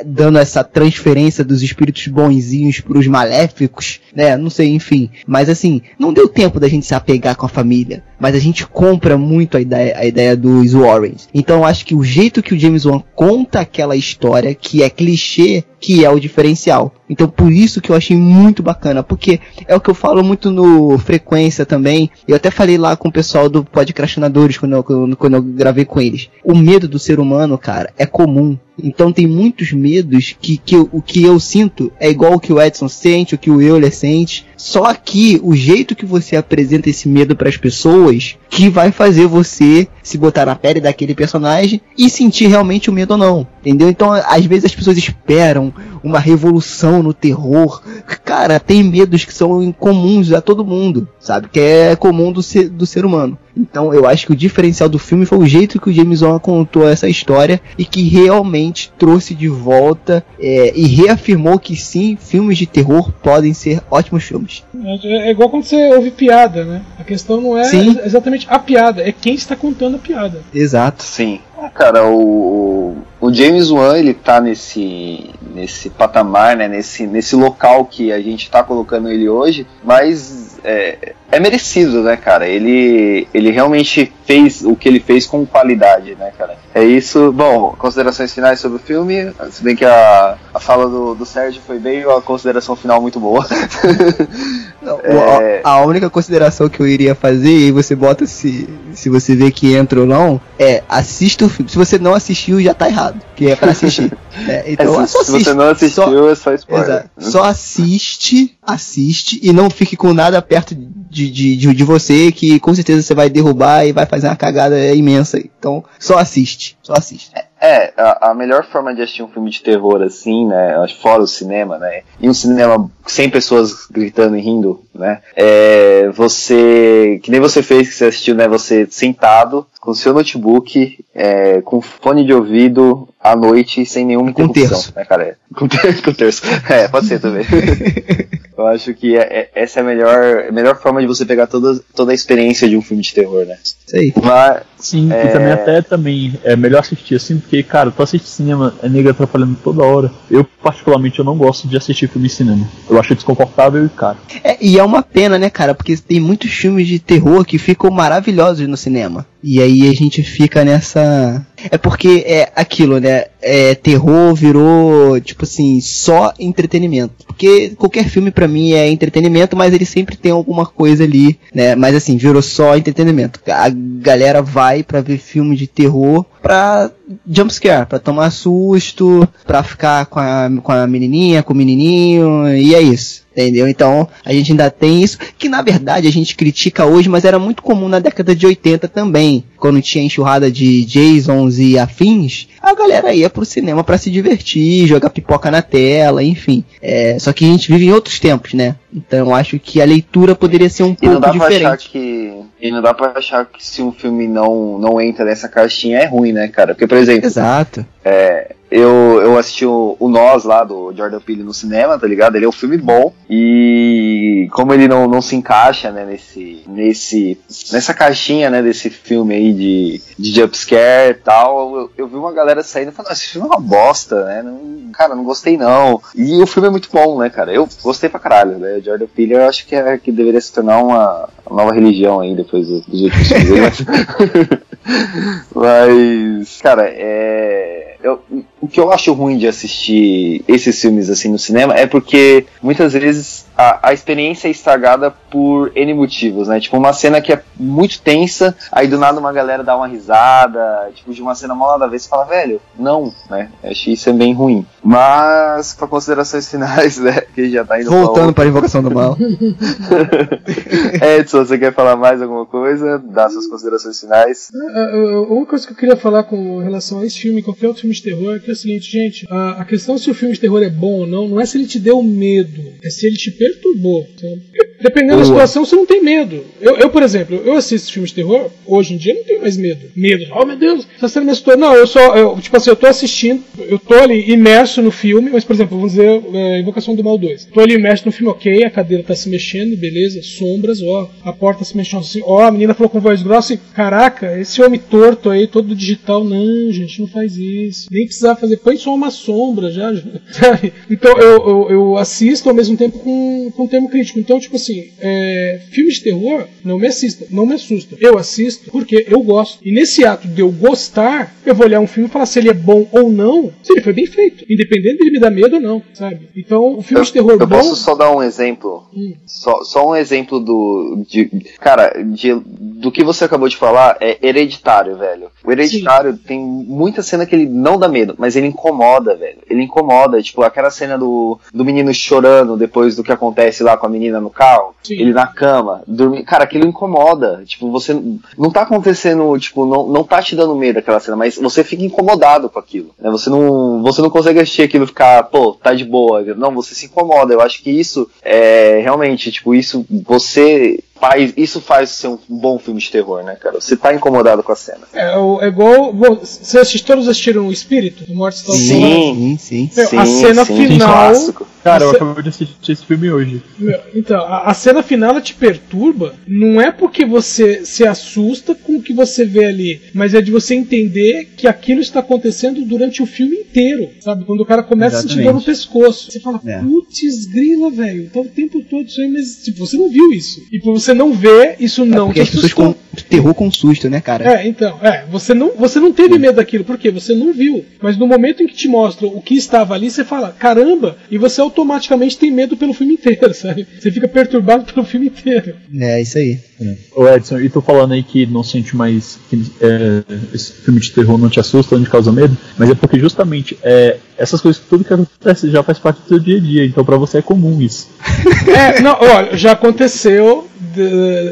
Dando essa transferência dos espíritos bonzinhos pros maléficos, né? Não sei, enfim. Mas assim, não deu tempo da gente se apegar com a família. Mas a gente compra muito a ideia, a ideia dos Warrens. Então acho que o jeito que o James Wan conta aquela história, que é clichê, que é o diferencial. Então por isso que eu achei muito bacana, porque é o que eu falo muito no Frequência também. Eu até falei lá com o pessoal do Podcrastinadores quando eu, quando eu gravei com eles. O medo do ser humano, cara, é comum. Então tem muitos medos que, que eu, o que eu sinto é igual o que o Edson sente, o que o Euler sente. Só que o jeito que você apresenta esse medo para as pessoas que vai fazer você se botar na pele daquele personagem e sentir realmente o medo ou não. Entendeu? Então, às vezes as pessoas esperam uma revolução no terror. Cara, tem medos que são incomuns a todo mundo, sabe? Que é comum do ser, do ser humano. Então eu acho que o diferencial do filme foi o jeito que o James Wan contou essa história e que realmente trouxe de volta é, e reafirmou que sim, filmes de terror podem ser ótimos filmes. É, é igual quando você ouve piada, né? A questão não é sim. exatamente a piada, é quem está contando a piada. Exato. Sim. Cara, o, o James Wan ele tá nesse nesse patamar, né, nesse nesse local que a gente tá colocando ele hoje, mas é, é merecido, né, cara? Ele, ele realmente fez o que ele fez com qualidade, né, cara? É isso. Bom, considerações finais sobre o filme. Se bem que a, a fala do, do Sérgio foi bem uma consideração final muito boa. Não, é... a, a, única consideração que eu iria fazer, e você bota se, se você vê que entra ou não, é assista o filme. Se você não assistiu, já tá errado. Que é pra assistir. é, então, é, se, você não assistiu, só, é só spoiler. Exato, só assiste, assiste e não fique com nada perto de de, de, de, você que com certeza você vai derrubar e vai fazer uma cagada imensa. Então, só assiste, só assiste. É, a, a, melhor forma de assistir um filme de terror assim, né, fora o cinema, né, e um cinema sem pessoas gritando e rindo, né, é você, que nem você fez que você assistiu, né, você sentado com seu notebook, é, com fone de ouvido à noite sem nenhuma interrupção, com terço. né, cara, com, ter com terço, é, pode ser também. Eu acho que é, é, essa é a melhor, a melhor forma de você pegar toda, toda a experiência de um filme de terror, né? Sei. Mas, Sim, é... e também até também é melhor assistir assim, porque, cara, tu assiste cinema, é nega atrapalhando toda hora. Eu, particularmente, eu não gosto de assistir filme em cinema. Eu acho desconfortável e caro. É, e é uma pena, né, cara? Porque tem muitos filmes de terror que ficam maravilhosos no cinema. E aí a gente fica nessa. É porque é aquilo, né? É, terror virou, tipo assim, só entretenimento. Porque qualquer filme para mim é entretenimento, mas ele sempre tem alguma coisa ali, né? Mas assim, virou só entretenimento. A galera vai para ver filme de terror pra jumpscare, pra tomar susto, pra ficar com a, com a menininha, com o menininho, e é isso. Entendeu? Então, a gente ainda tem isso, que na verdade a gente critica hoje, mas era muito comum na década de 80 também. Quando tinha enxurrada de Jasons e afins, a galera ia pro cinema para se divertir, jogar pipoca na tela, enfim. É, só que a gente vive em outros tempos, né? Então eu acho que a leitura poderia ser um pouco diferente. Que, e não dá pra achar que se um filme não, não entra nessa caixinha é ruim, né, cara? Porque, por exemplo. Exato. É, eu, eu assisti o, o Nós lá do Jordan Peele no cinema, tá ligado? Ele é um filme bom e como ele não, não se encaixa, né, nesse, nesse, nessa caixinha, né, desse filme aí de, de jumpscare e tal, eu, eu vi uma galera saindo e falando, esse filme é uma bosta, né, não, cara, não gostei não. E o filme é muito bom, né, cara? Eu gostei pra caralho, né? O Jordan Peele eu acho que, é, que deveria se tornar uma, uma nova religião aí depois dos, dos últimos filmes. Mas, cara, é. Eu, o que eu acho ruim de assistir esses filmes assim no cinema é porque muitas vezes a, a, experiência é estragada por N motivos, né? Tipo, uma cena que é muito tensa, aí do nada uma galera dá uma risada, tipo, de uma cena mal nada a vez, você fala, velho, não, né? Acho que isso é bem ruim. Mas, para considerações finais, né? Que já tá indo Voltando para a invocação do mal. Edson, você quer falar mais alguma coisa? Dar suas considerações finais? É, é, é, uma coisa que eu queria falar com relação a esse filme, qualquer outro filme de terror, é que é o seguinte, gente, a, a questão se o filme de terror é bom ou não, não é se ele te deu medo, é se ele te perturbou. Sabe? Dependendo da Boa. situação, você não tem medo. Eu, eu, por exemplo, eu assisto filmes de terror, hoje em dia eu não tenho mais medo. Medo, oh meu Deus, essa cena me assustou. Não, eu só, eu, tipo assim, eu tô assistindo, eu tô ali imerso no filme, mas, por exemplo, vamos dizer, é, Invocação do Mal 2. Tô ali imerso no filme, ok, a cadeira tá se mexendo, beleza, sombras, ó, a porta se mexendo assim, ó, a menina falou com voz grossa e, caraca, esse homem torto aí, todo digital, não, gente, não faz isso. Nem precisava fazer, põe só uma sombra já, já, sabe? Então eu, eu, eu assisto ao mesmo tempo com, com termo crítico. Então, tipo assim, é, filmes de terror não me assistam, não me assustam. Eu assisto porque eu gosto. E nesse ato de eu gostar, eu vou olhar um filme e falar se ele é bom ou não, se ele foi bem feito. Independente de ele me dar medo ou não, sabe? Então, o filme Eu, de terror eu bom. posso só dar um exemplo? Hum. Só, só um exemplo do. De, cara, de, do que você acabou de falar é hereditário, velho. O hereditário tem muita cena que ele não dá medo, mas ele incomoda, velho. Ele incomoda. Tipo, aquela cena do, do menino chorando depois do que acontece lá com a menina no carro. Sim. Ele na cama, dormindo. Cara, aquilo incomoda. Tipo, você. Não tá acontecendo, tipo, não, não tá te dando medo aquela cena, mas você fica incomodado com aquilo. Né? Você não. Você não consegue assistir aquilo e ficar, pô, tá de boa. Não, você se incomoda. Eu acho que isso é realmente, tipo, isso você faz. Isso faz ser um bom filme de terror, né, cara? Você tá incomodado com a cena. É, o- é igual. Vocês todos assistiram O Espírito? O Morte Está Sim. sim, sim. Meu, a cena final- clássico. Cara, eu acabei de assistir esse filme hoje. Então, a, a cena final ela te perturba, não é porque você se assusta com o que você vê ali, mas é de você entender que aquilo está acontecendo durante o filme inteiro, sabe? Quando o cara começa a sentir dor no Exatamente. pescoço. Você fala, É. putz, grila, velho, tá o tempo todo isso aí, mas tipo, você não viu isso. E por você não ver, isso É não porque te as pessoas com terror com susto, né, cara? É, então, é, você não, você não teve medo daquilo, porque você não viu. Mas no momento em que te mostra o que estava ali, você fala, caramba, e você automaticamente tem medo pelo filme inteiro, sabe? Você fica perturbado pelo filme inteiro. É, isso aí. Ô Edson, e tu falando aí que não sente mais que é, esse filme de terror não te assusta, não te causa medo, mas é porque justamente é, essas coisas, tudo que acontece já faz parte do seu dia a dia, então pra você é comum isso. É, não, olha, já aconteceu.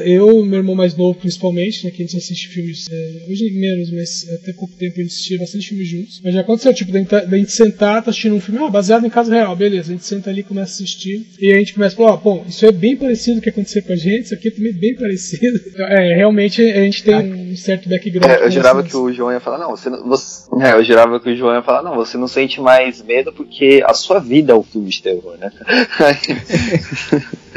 Eu, meu irmão mais novo, principalmente, né, que a gente assiste filmes. é, hoje menos, mas até pouco tempo a gente assistia bastante filmes juntos. Mas já aconteceu, tipo, da gente, da gente sentar, tá assistindo um filme, ah, baseado em caso real, beleza. A gente senta ali, começa a assistir. E a gente começa a falar, ó, bom, isso é bem parecido com o que aconteceu com a gente, isso aqui é também bem parecido. É, realmente a gente tem um certo background. É, eu jurava que o João ia falar, não, você não. Você, é, eu jurava que o João ia falar, não, você não sente mais medo porque a sua vida é um filme de terror, né?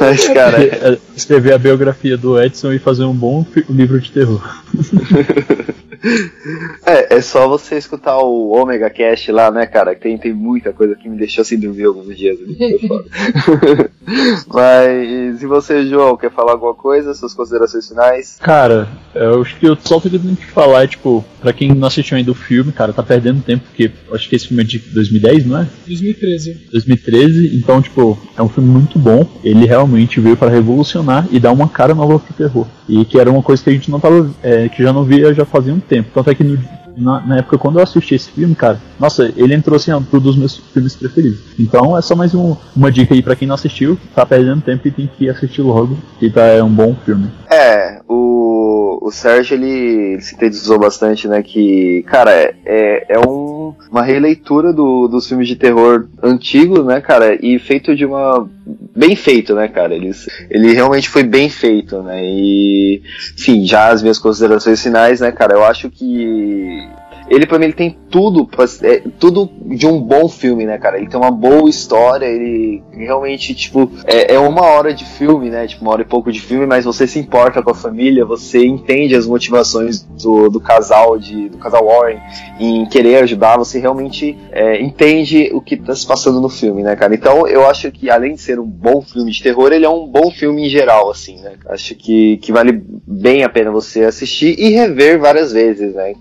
Mas, cara, Escrever a biografia do Edson e fazer um bom livro de terror. é, é só você escutar o Omega Cast lá, né, cara? Que tem, tem muita coisa que me deixou sem dormir alguns dias. foda. Mas, e você, João, quer falar alguma coisa? Suas considerações finais? Cara, eu acho que eu só tenho que falar, é, tipo, pra quem não assistiu ainda o filme, cara, tá perdendo tempo, porque acho que esse filme é de 2010, não é? 2013. 2013, então, tipo, é um filme muito bom. Ele realmente veio para revolucionar e dar uma cara nova pro terror. E que era uma coisa que a gente não tava. é, que já não via já fazia um tempo. Tanto é que no- na, na época quando eu assisti esse filme, cara, nossa, ele entrou assim, pro dos meus filmes preferidos. Então é só mais um- uma dica aí pra quem não assistiu, tá perdendo tempo e tem que assistir logo, que tá, é um bom filme. É, o, o Sérgio ele, ele sintetizou bastante, né? Que, cara, é, é, é um, uma releitura do, dos filmes de terror antigos, né, cara? E feito de uma. Bem feito, né, cara? Ele, ele realmente foi bem feito, né? E, enfim, já as minhas considerações finais, né, cara? Eu acho que. Ele, pra mim, ele tem tudo, pra- é, tudo de um bom filme, né, cara? Ele tem uma boa história, ele realmente, tipo, é, é uma hora de filme, né? Tipo, uma hora e pouco de filme, mas você se importa com a família, você entende as motivações do, do casal, de, do casal Warren em querer ajudar, você realmente é, entende o que tá se passando no filme, né, cara? Então, eu acho que, além de ser um bom filme de terror, ele é um bom filme em geral, assim, né? Acho que, que vale bem a pena você assistir e rever várias vezes, né?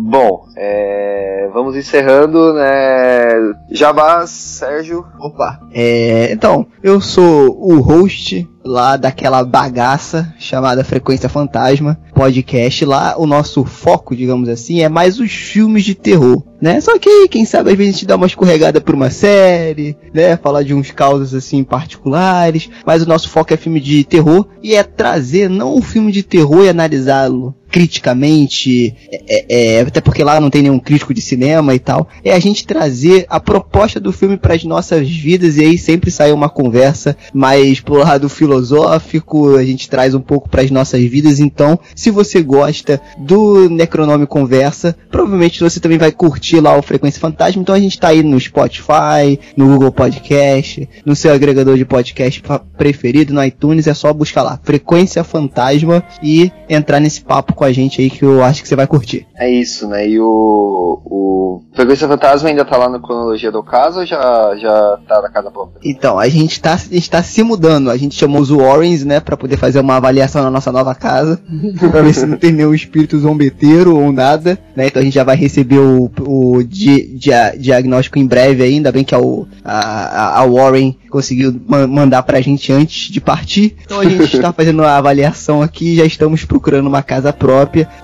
Bom, é, vamos encerrando, né? Jabás, Sérgio. Opa. É, então, eu sou o host lá daquela bagaça chamada Frequência Fantasma podcast lá. O nosso foco, digamos assim, é mais os filmes de terror, né? Só que quem sabe às vezes a gente dá uma escorregada por uma série, né? Falar de uns causos assim particulares, mas o nosso foco é filme de terror e é trazer não um filme de terror e analisá-lo criticamente, é, é, até porque lá não tem nenhum crítico de cinema e tal, é a gente trazer a proposta do filme para as nossas vidas e aí sempre sai uma conversa mais pro lado filosófico, a gente traz um pouco para as nossas vidas. Então, se você gosta do Necronome Conversa, provavelmente você também vai curtir lá o Frequência Fantasma. Então a gente tá aí no Spotify, no Google Podcast, no seu agregador de podcast preferido, no iTunes, é só buscar lá Frequência Fantasma e entrar nesse papo com a gente aí que eu acho que você vai curtir. É isso, né? E o, o Frequência Fantasma ainda tá lá na cronologia do caso ou já, já tá na casa própria? Então, a gente tá, a gente tá se mudando. A gente chamou os Warrens, né, pra poder fazer uma avaliação na nossa nova casa, pra ver se não tem nenhum espírito zombeteiro ou nada, né? Então a gente já vai receber o, o di, dia, diagnóstico em breve ainda, bem que a, a, a Warren conseguiu mandar pra gente antes de partir. Então a gente está fazendo a avaliação aqui, já estamos procurando uma casa própria.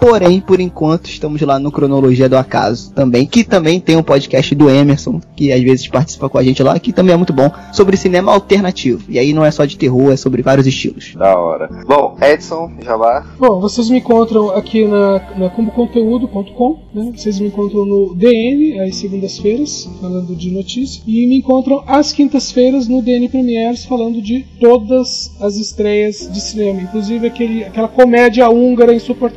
Porém, por enquanto, estamos lá no Cronologia do Acaso também, que também tem um podcast do Emerson, que às vezes participa com a gente lá, que também é muito bom, sobre cinema alternativo. E aí não é só de terror, é sobre vários estilos. Da hora. Bom, Edson, Jabá. Bom, vocês me encontram aqui na, na comboconteúdo.com, né? Vocês me encontram no DN, às segundas-feiras, falando de notícias, e me encontram às quintas-feiras no DN Premiers, falando de todas as estreias de cinema, inclusive aquele, aquela comédia húngara insuportável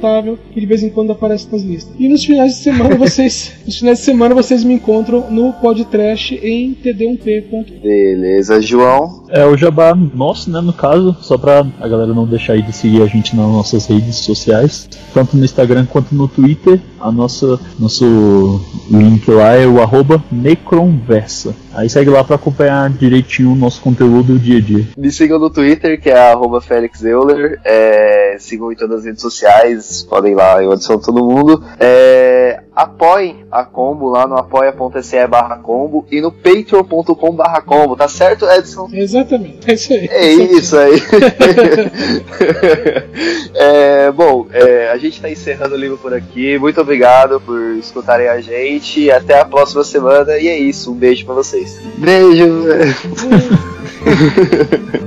que de vez em quando aparece nas listas. E nos finais de semana vocês, nos finais de semana vocês me encontram no podcast em td1p.com. Beleza, João. É o jabá nosso, né, no caso, só pra a galera não deixar aí de seguir a gente nas nossas redes sociais, tanto no Instagram quanto no Twitter. A nossa nosso link lá é o arroba Necronversa. Aí segue lá para acompanhar direitinho o nosso conteúdo dia a dia. Me sigam no Twitter, que é arroba Felix Euler. É, sigam em todas as redes sociais, podem ir lá, eu adiciono todo mundo. É, apoiem a Combo lá no apoia.se barra combo e no patreon.com barra combo, tá certo, Edson? Exatamente, é isso aí. É isso aí. é, bom, é, a gente tá encerrando o livro por aqui. Muito obrigado por escutarem a gente. Até a próxima semana. E é isso, um beijo para vocês. Beijo!